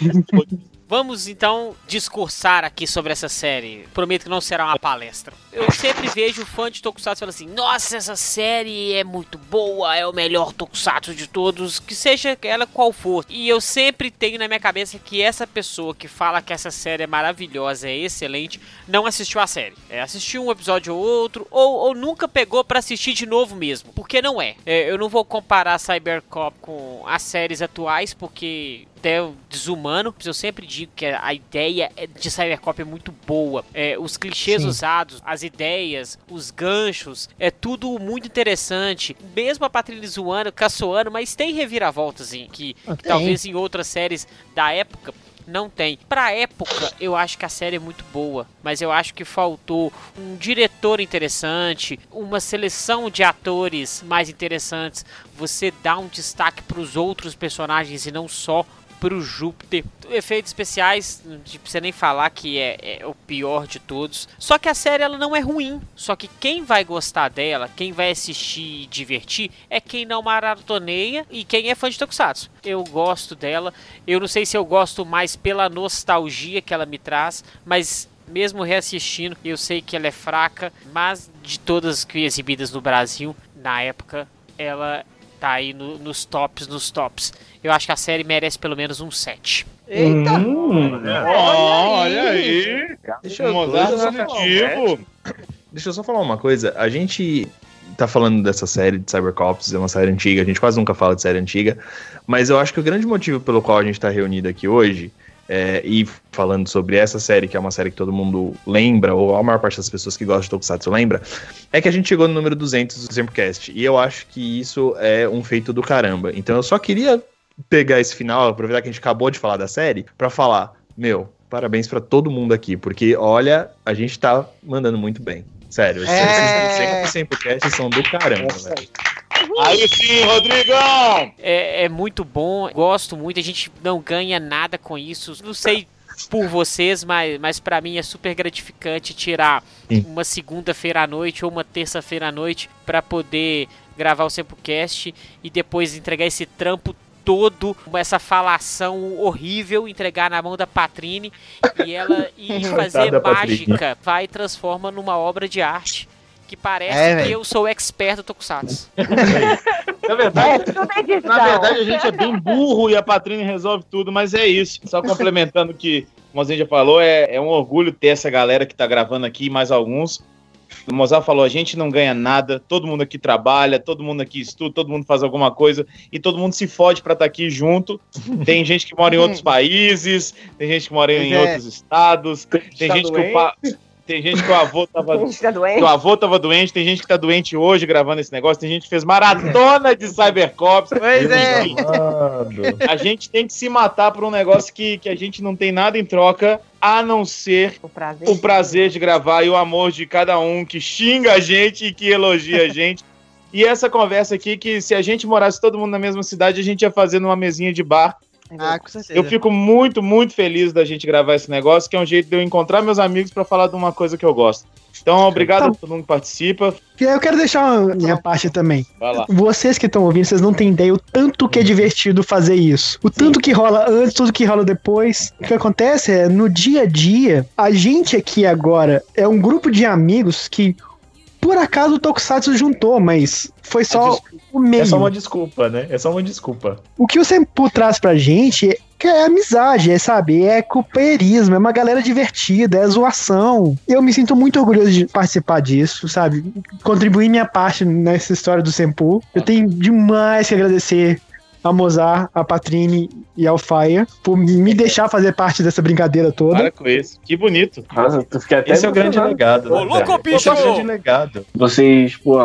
Vamos então discursar aqui sobre essa série. Prometo que não será uma palestra. Eu sempre vejo fã de Tokusatsu falando assim: Nossa, essa série é muito boa, é o melhor Tokusatsu de todos, que seja ela qual for. E eu sempre tenho na minha cabeça que essa pessoa que fala que essa série é maravilhosa, é excelente, não assistiu a série. É, assistiu um episódio ou outro, ou, ou nunca pegou pra assistir de novo mesmo. Porque não é. É, Eu não vou comparar Cybercop com as séries atuais, porque até desumano, mas eu sempre digo que a ideia é- de Cybercop é muito boa. É, os clichês Sim. usados, as ideias, os ganchos, é tudo muito interessante. Mesmo a Patrícia zoando, caçoando, mas tem reviravoltas em, que, Ah, que tem. talvez em outras séries da época não tem. Pra época, eu acho que a série é muito boa, mas eu acho que faltou um diretor interessante, uma seleção de atores mais interessantes, você dá um destaque pros outros personagens e não só pro Júpiter. Efeitos especiais, não precisa nem falar que é, é o pior de todos. Só que a série ela não é ruim. Só que quem vai gostar dela, quem vai assistir e divertir, é quem não maratoneia e quem é fã de Tokusatsu. Eu gosto dela. Eu não sei se eu gosto mais pela nostalgia que ela me traz, mas mesmo reassistindo, eu sei que ela é fraca, mas de todas que exibidas no Brasil, na época, ela tá aí no- nos tops, nos tops. Eu acho que a série merece pelo menos um 7. Eita! Hum, Olha aí. Deixa eu, Mozart deixa eu só falar uma- positivo. Deixa eu só falar uma coisa. A gente tá falando dessa série de Cybercops, é uma série antiga, a gente quase nunca fala de série antiga, mas eu acho que o grande motivo pelo qual a gente tá reunido aqui hoje, é, e falando sobre essa série, que é uma série que todo mundo lembra, ou a maior parte das pessoas que gostam de Tokusatsu lembra, é que a gente chegou no número 200 do Samplecast, e eu acho que isso é um feito do caramba. Então eu só queria pegar esse final, aproveitar que a gente acabou de falar da série, pra falar, meu, parabéns pra todo mundo aqui, porque olha, a gente tá mandando muito bem. Sério, É. esses 100% cast são do caramba, velho. Aí sim, Rodrigão! É, é muito bom, gosto muito. A gente não ganha nada com isso. Não sei por vocês, mas, mas para mim é super gratificante tirar Sim. uma segunda-feira à noite ou uma terça-feira à noite para poder gravar o Sempocast e depois entregar esse trampo todo, essa falação horrível, entregar na mão da Patrine e ela e <laughs> fazer mágica, vai e transforma numa obra de arte. Que parece É, que eu sou expert do Tokusatsu. <laughs> Na verdade, Tudo é na verdade, a gente é bem burro e a Patrine resolve tudo, mas é isso. Só complementando o que o Mozinho já falou, é, é um orgulho ter essa galera que tá gravando aqui, mais alguns. O Mozart falou: a gente não ganha nada, todo mundo aqui trabalha, todo mundo aqui estuda, todo mundo faz alguma coisa e todo mundo se fode pra estar aqui junto. Tem <laughs> gente que mora em outros países, tem gente que mora em é. outros estados, tem Tá gente que o pa- tem gente que o avô <laughs> tava A gente tá doente. que o avô tava doente, tem gente que tá doente hoje gravando esse negócio, tem gente que fez maratona de Cybercops. <laughs> Pois é. A gente tem que se matar por um negócio que, que a gente não tem nada em troca, a não ser O prazer. o prazer de gravar e o amor de cada um que xinga a gente e que elogia a gente. E essa conversa aqui, que se a gente morasse todo mundo na mesma cidade, a gente ia fazer numa mesinha de bar. Ah, com certeza. Eu fico muito, muito feliz da gente gravar esse negócio, que é um jeito de eu encontrar meus amigos pra falar de uma coisa que eu gosto. Então, obrigado Tá. a todo mundo que participa. E Eu quero deixar a minha parte também. Vai lá. Vocês que estão ouvindo, vocês não têm ideia o tanto que é divertido fazer isso. O tanto que rola antes, tudo que rola depois. O que acontece é, no dia a dia, a gente aqui agora é um grupo de amigos que, por acaso, o Tokusatsu juntou, mas foi só o meio. É só uma desculpa, né? É só uma desculpa. O que o Sempu traz pra gente é, amizade, é, sabe? É companheirismo, é uma galera divertida, é zoação. Eu me sinto muito orgulhoso de participar disso, sabe? Contribuir minha parte nessa história do Sempu. Eu tenho demais que agradecer a Mozart, a Patrine e ao Fire por me deixar fazer parte dessa brincadeira toda. Para com isso. Que bonito. Nossa, fiquei até Esse é o grande legado. Ô, né, louco, bicho! Esse é o grande legado. Vocês, pô,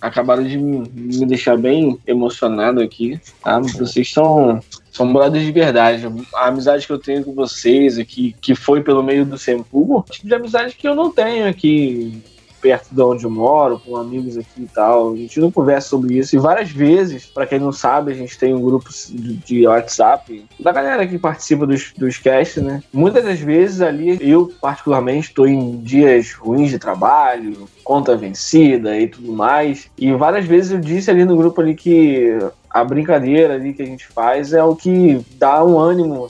acabaram de me me deixar bem emocionado aqui, tá? Vocês são, são brothers de verdade. A amizade que eu tenho com vocês aqui, que foi pelo meio do Sempu, tipo de amizade que eu não tenho aqui perto de onde eu moro, com amigos aqui e tal. A gente não conversa sobre isso. E várias vezes, pra quem não sabe, a gente tem um grupo de, WhatsApp da galera que participa dos, dos casts, né? Muitas das vezes ali, eu particularmente, tô em dias ruins de trabalho, conta vencida e tudo mais. E várias vezes eu disse ali no grupo ali que a brincadeira ali que a gente faz é o que dá um ânimo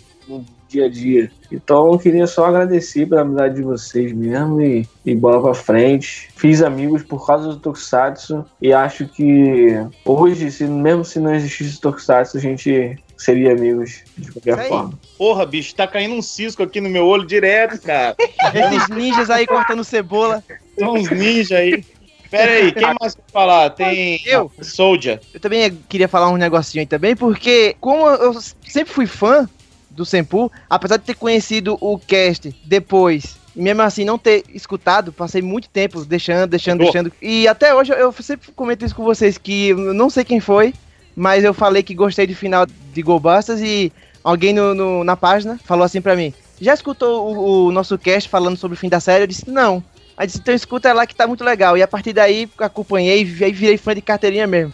dia a dia. Então eu queria só agradecer pela amizade de vocês mesmo e, e bola pra frente. Fiz amigos por causa do Tokusatsu e acho que hoje, se, mesmo se não existisse o Tokusatsu, a gente seria amigos de qualquer forma. Porra, bicho, tá caindo um cisco aqui no meu olho direto, cara. <laughs> Esses ninjas aí cortando cebola. Tem uns ninja aí. Pera aí, quem mais quer falar? Tem Eu. Soldier. Eu também queria falar um negocinho aí também, porque como eu sempre fui fã do Senpu, apesar de ter conhecido o cast depois, e mesmo assim não ter escutado, passei muito tempo deixando, deixando, deixando. E até hoje eu, sempre comento isso com vocês, que eu não sei quem foi, mas eu falei que gostei do final de Gobustas e alguém no, no- na página falou assim pra mim, já escutou o, o nosso cast falando sobre o fim da série? Eu disse, não. Aí disse, então escuta lá que tá muito legal. E a partir daí acompanhei e virei fã de carteirinha mesmo.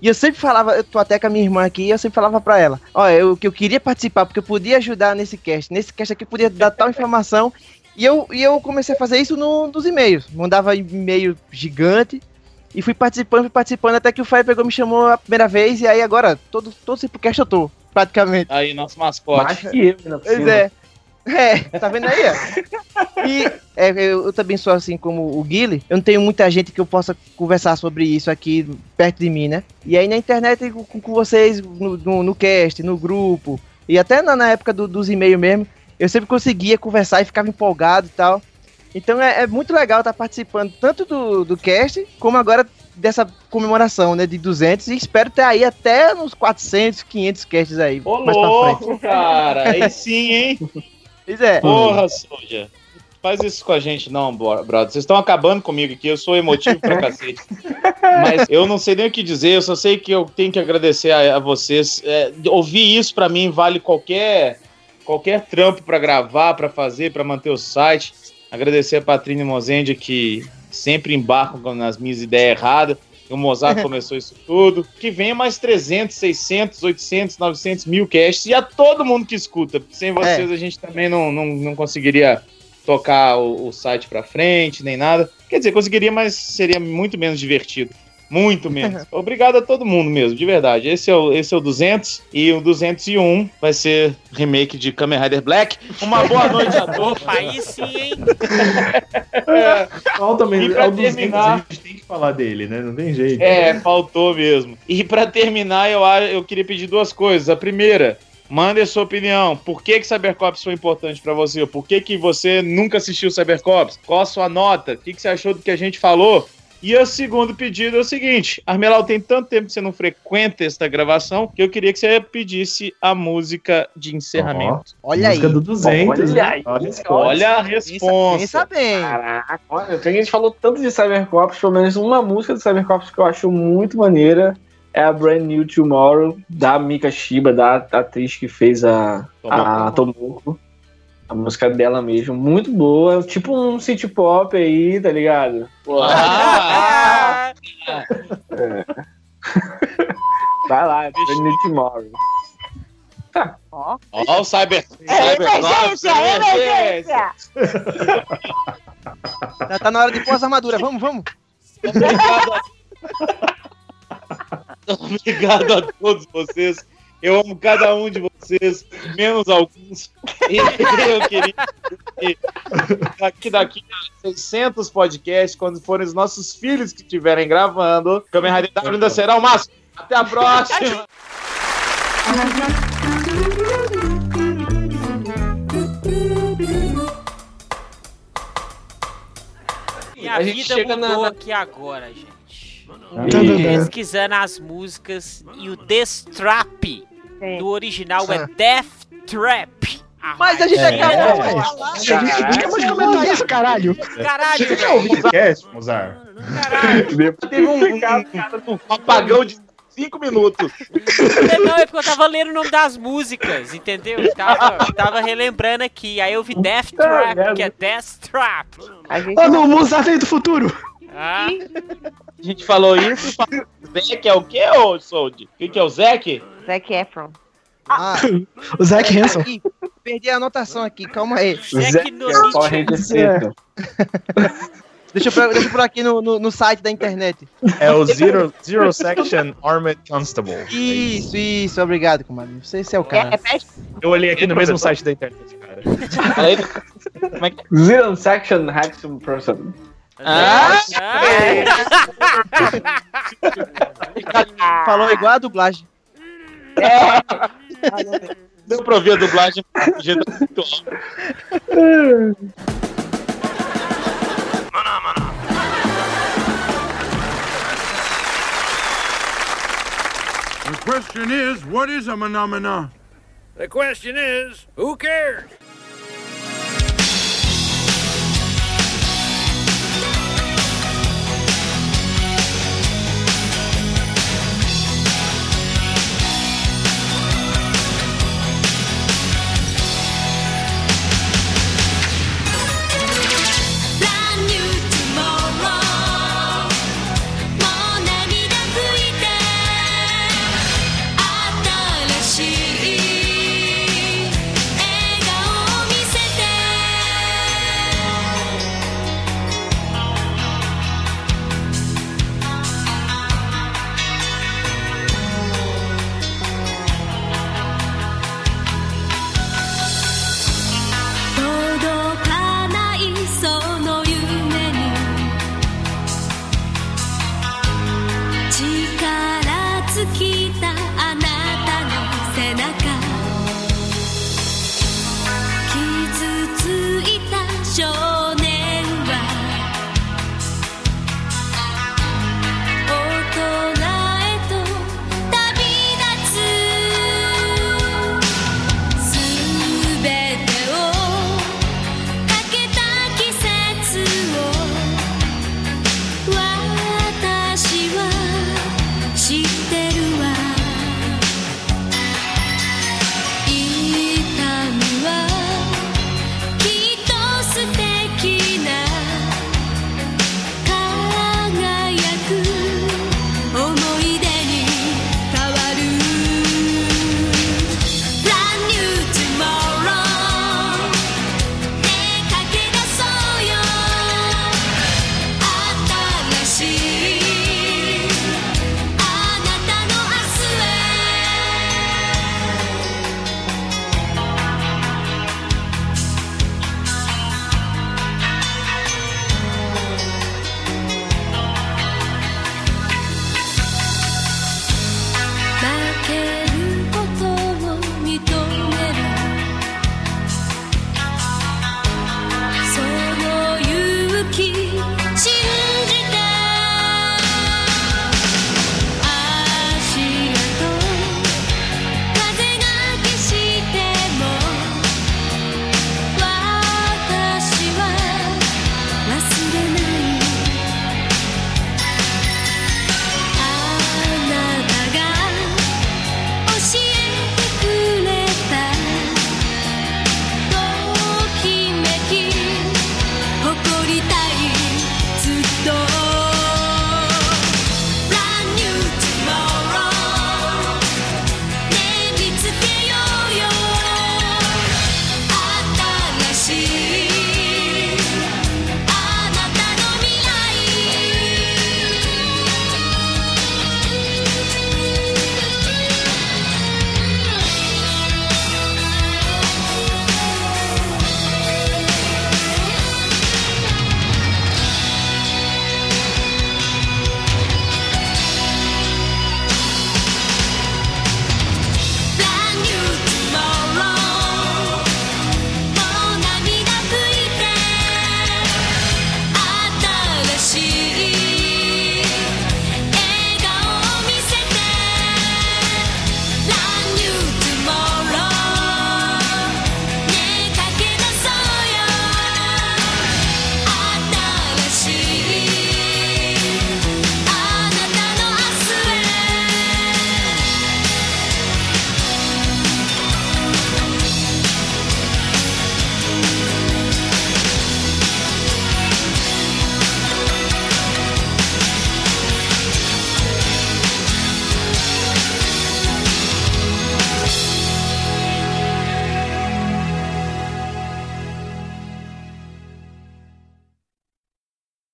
E eu sempre falava, eu tô até com a minha irmã aqui, e eu sempre falava pra ela, ó, eu que eu queria participar, porque eu podia ajudar nesse cast. Nesse cast aqui eu podia dar tal informação. E eu, e eu comecei a fazer isso no, nos e-mails. Mandava e-mail gigante. E fui participando, fui participando, até que o Fire pegou me chamou a primeira vez, e aí agora, todo, todo esse podcast eu tô, praticamente. Aí, nosso mascote. Mais que eu, por Pois é. É, tá vendo aí? ó? E é, eu, eu também sou assim como o Guile. Eu não tenho muita gente que eu possa conversar sobre isso aqui perto de mim, né? E aí na internet com, com vocês, no, no, no cast, no grupo, e até na, na época do- dos e-mails mesmo, eu sempre conseguia conversar e ficava empolgado e tal. Então é, é muito legal estar participando tanto do, do cast, como agora dessa comemoração, né, de 200, e espero ter aí até uns 400, 500 casts aí, Ô, louco, cara. Aí sim, hein? <laughs> Pois é. Porra, Soldier. Faz isso com a gente, não, bro- brother. Vocês estão acabando comigo aqui. Eu sou emotivo pra cacete. <laughs> Mas eu não sei nem o que dizer. Eu só sei que eu tenho que agradecer a, a vocês. É, ouvir isso pra mim vale qualquer qualquer trampo pra gravar, pra fazer, pra manter o site. Agradecer a Patrícia Mozende que sempre embarcam nas minhas ideias erradas. O Mozart <laughs> começou isso tudo. Que venha mais 300, 600, 800, 900 mil casts. E a todo mundo que escuta. Sem vocês a gente também não, não, não conseguiria tocar o, o site pra frente, nem nada. Quer dizer, conseguiria, mas seria muito menos divertido. Muito menos. <laughs> Obrigado a todo mundo mesmo, de verdade. Esse é, o, esse é o 200 e o 201 vai ser remake de Kamen Rider Black. Uma boa noite a todos. <laughs> Aí sim, hein? <laughs> Falta E mesmo. pra É o 200, terminar- a gente tem que falar dele, né? Não tem jeito. É, faltou mesmo. E pra terminar, eu, eu queria pedir duas coisas. A primeira, mande a sua opinião. Por que que Cybercops foi importante pra você? Por que que você nunca assistiu Cybercops? Qual a sua nota? O que que você achou do que a gente falou? E o segundo pedido é o seguinte: Armelau, tem tanto tempo que você não frequenta esta gravação que eu queria que você pedisse a música de encerramento. Olha aí. Música do 200. Olha né? aí. Olha. Olha a resposta. pensa bem. Caraca, olha, a gente falou tanto de Cybercops, pelo menos uma música do Cybercops que eu acho muito maneira é a Brand New Tomorrow, da Mika Shiba, da atriz que fez a, a Tomoko. A música dela mesmo, muito boa, tipo um city pop aí, tá ligado? Ah, <laughs> <laughs> vai lá, New Tomorrow. Ó. ó, o Cyber. É Cybercops, emergência, é emergência. <laughs> Já tá na hora de pôr as armaduras. Vamos, vamos. Obrigado a... Obrigado a todos vocês. Eu amo cada um de vocês, menos alguns. <laughs> E eu queria que daqui, daqui a 600 podcasts, quando forem os nossos filhos que estiverem gravando, Kamen Rider W ainda será o máximo. Até a próxima! Minha A gente vida chega mudou na- aqui agora, gente. Tadadã. Pesquisando as músicas e o Death Trap do original é Death Trap. Mas a gente É. acabou de A falar. gente acabou de comentar isso, caralho. Caralho, Você já ouviu esse cast, Mozart? Teve um, um- um apagão de 5 minutos. Não, é porque eu tava lendo o nome das músicas, entendeu? Eu Tava, tava relembrando aqui. Aí eu vi Death Trap, que é Death Trap. Gente Ah, não, o Mozart veio do futuro. Ah, A gente falou isso. falou- Zeke é o quê, ô Sold? O que, que é o Zeke? Zac Efron. Ah, O Zac Hanson. perdi a anotação aqui, calma aí. Zack no é. <laughs> Deixa eu, deixa eu por aqui no, no, no site da internet. É o Zero, Zero Section Armored Constable. Isso, isso, obrigado, comadre. Você, você é o É, cara. repete. Eu olhei aqui no mesmo site da internet, cara. Aí, como é que Zero Section Hackson Person. Ah! Ah! Falou igual a dublagem. deu pra ouvir a dublagem? do jeito muito alto. The question is, what is a phenomena? The question is, who cares?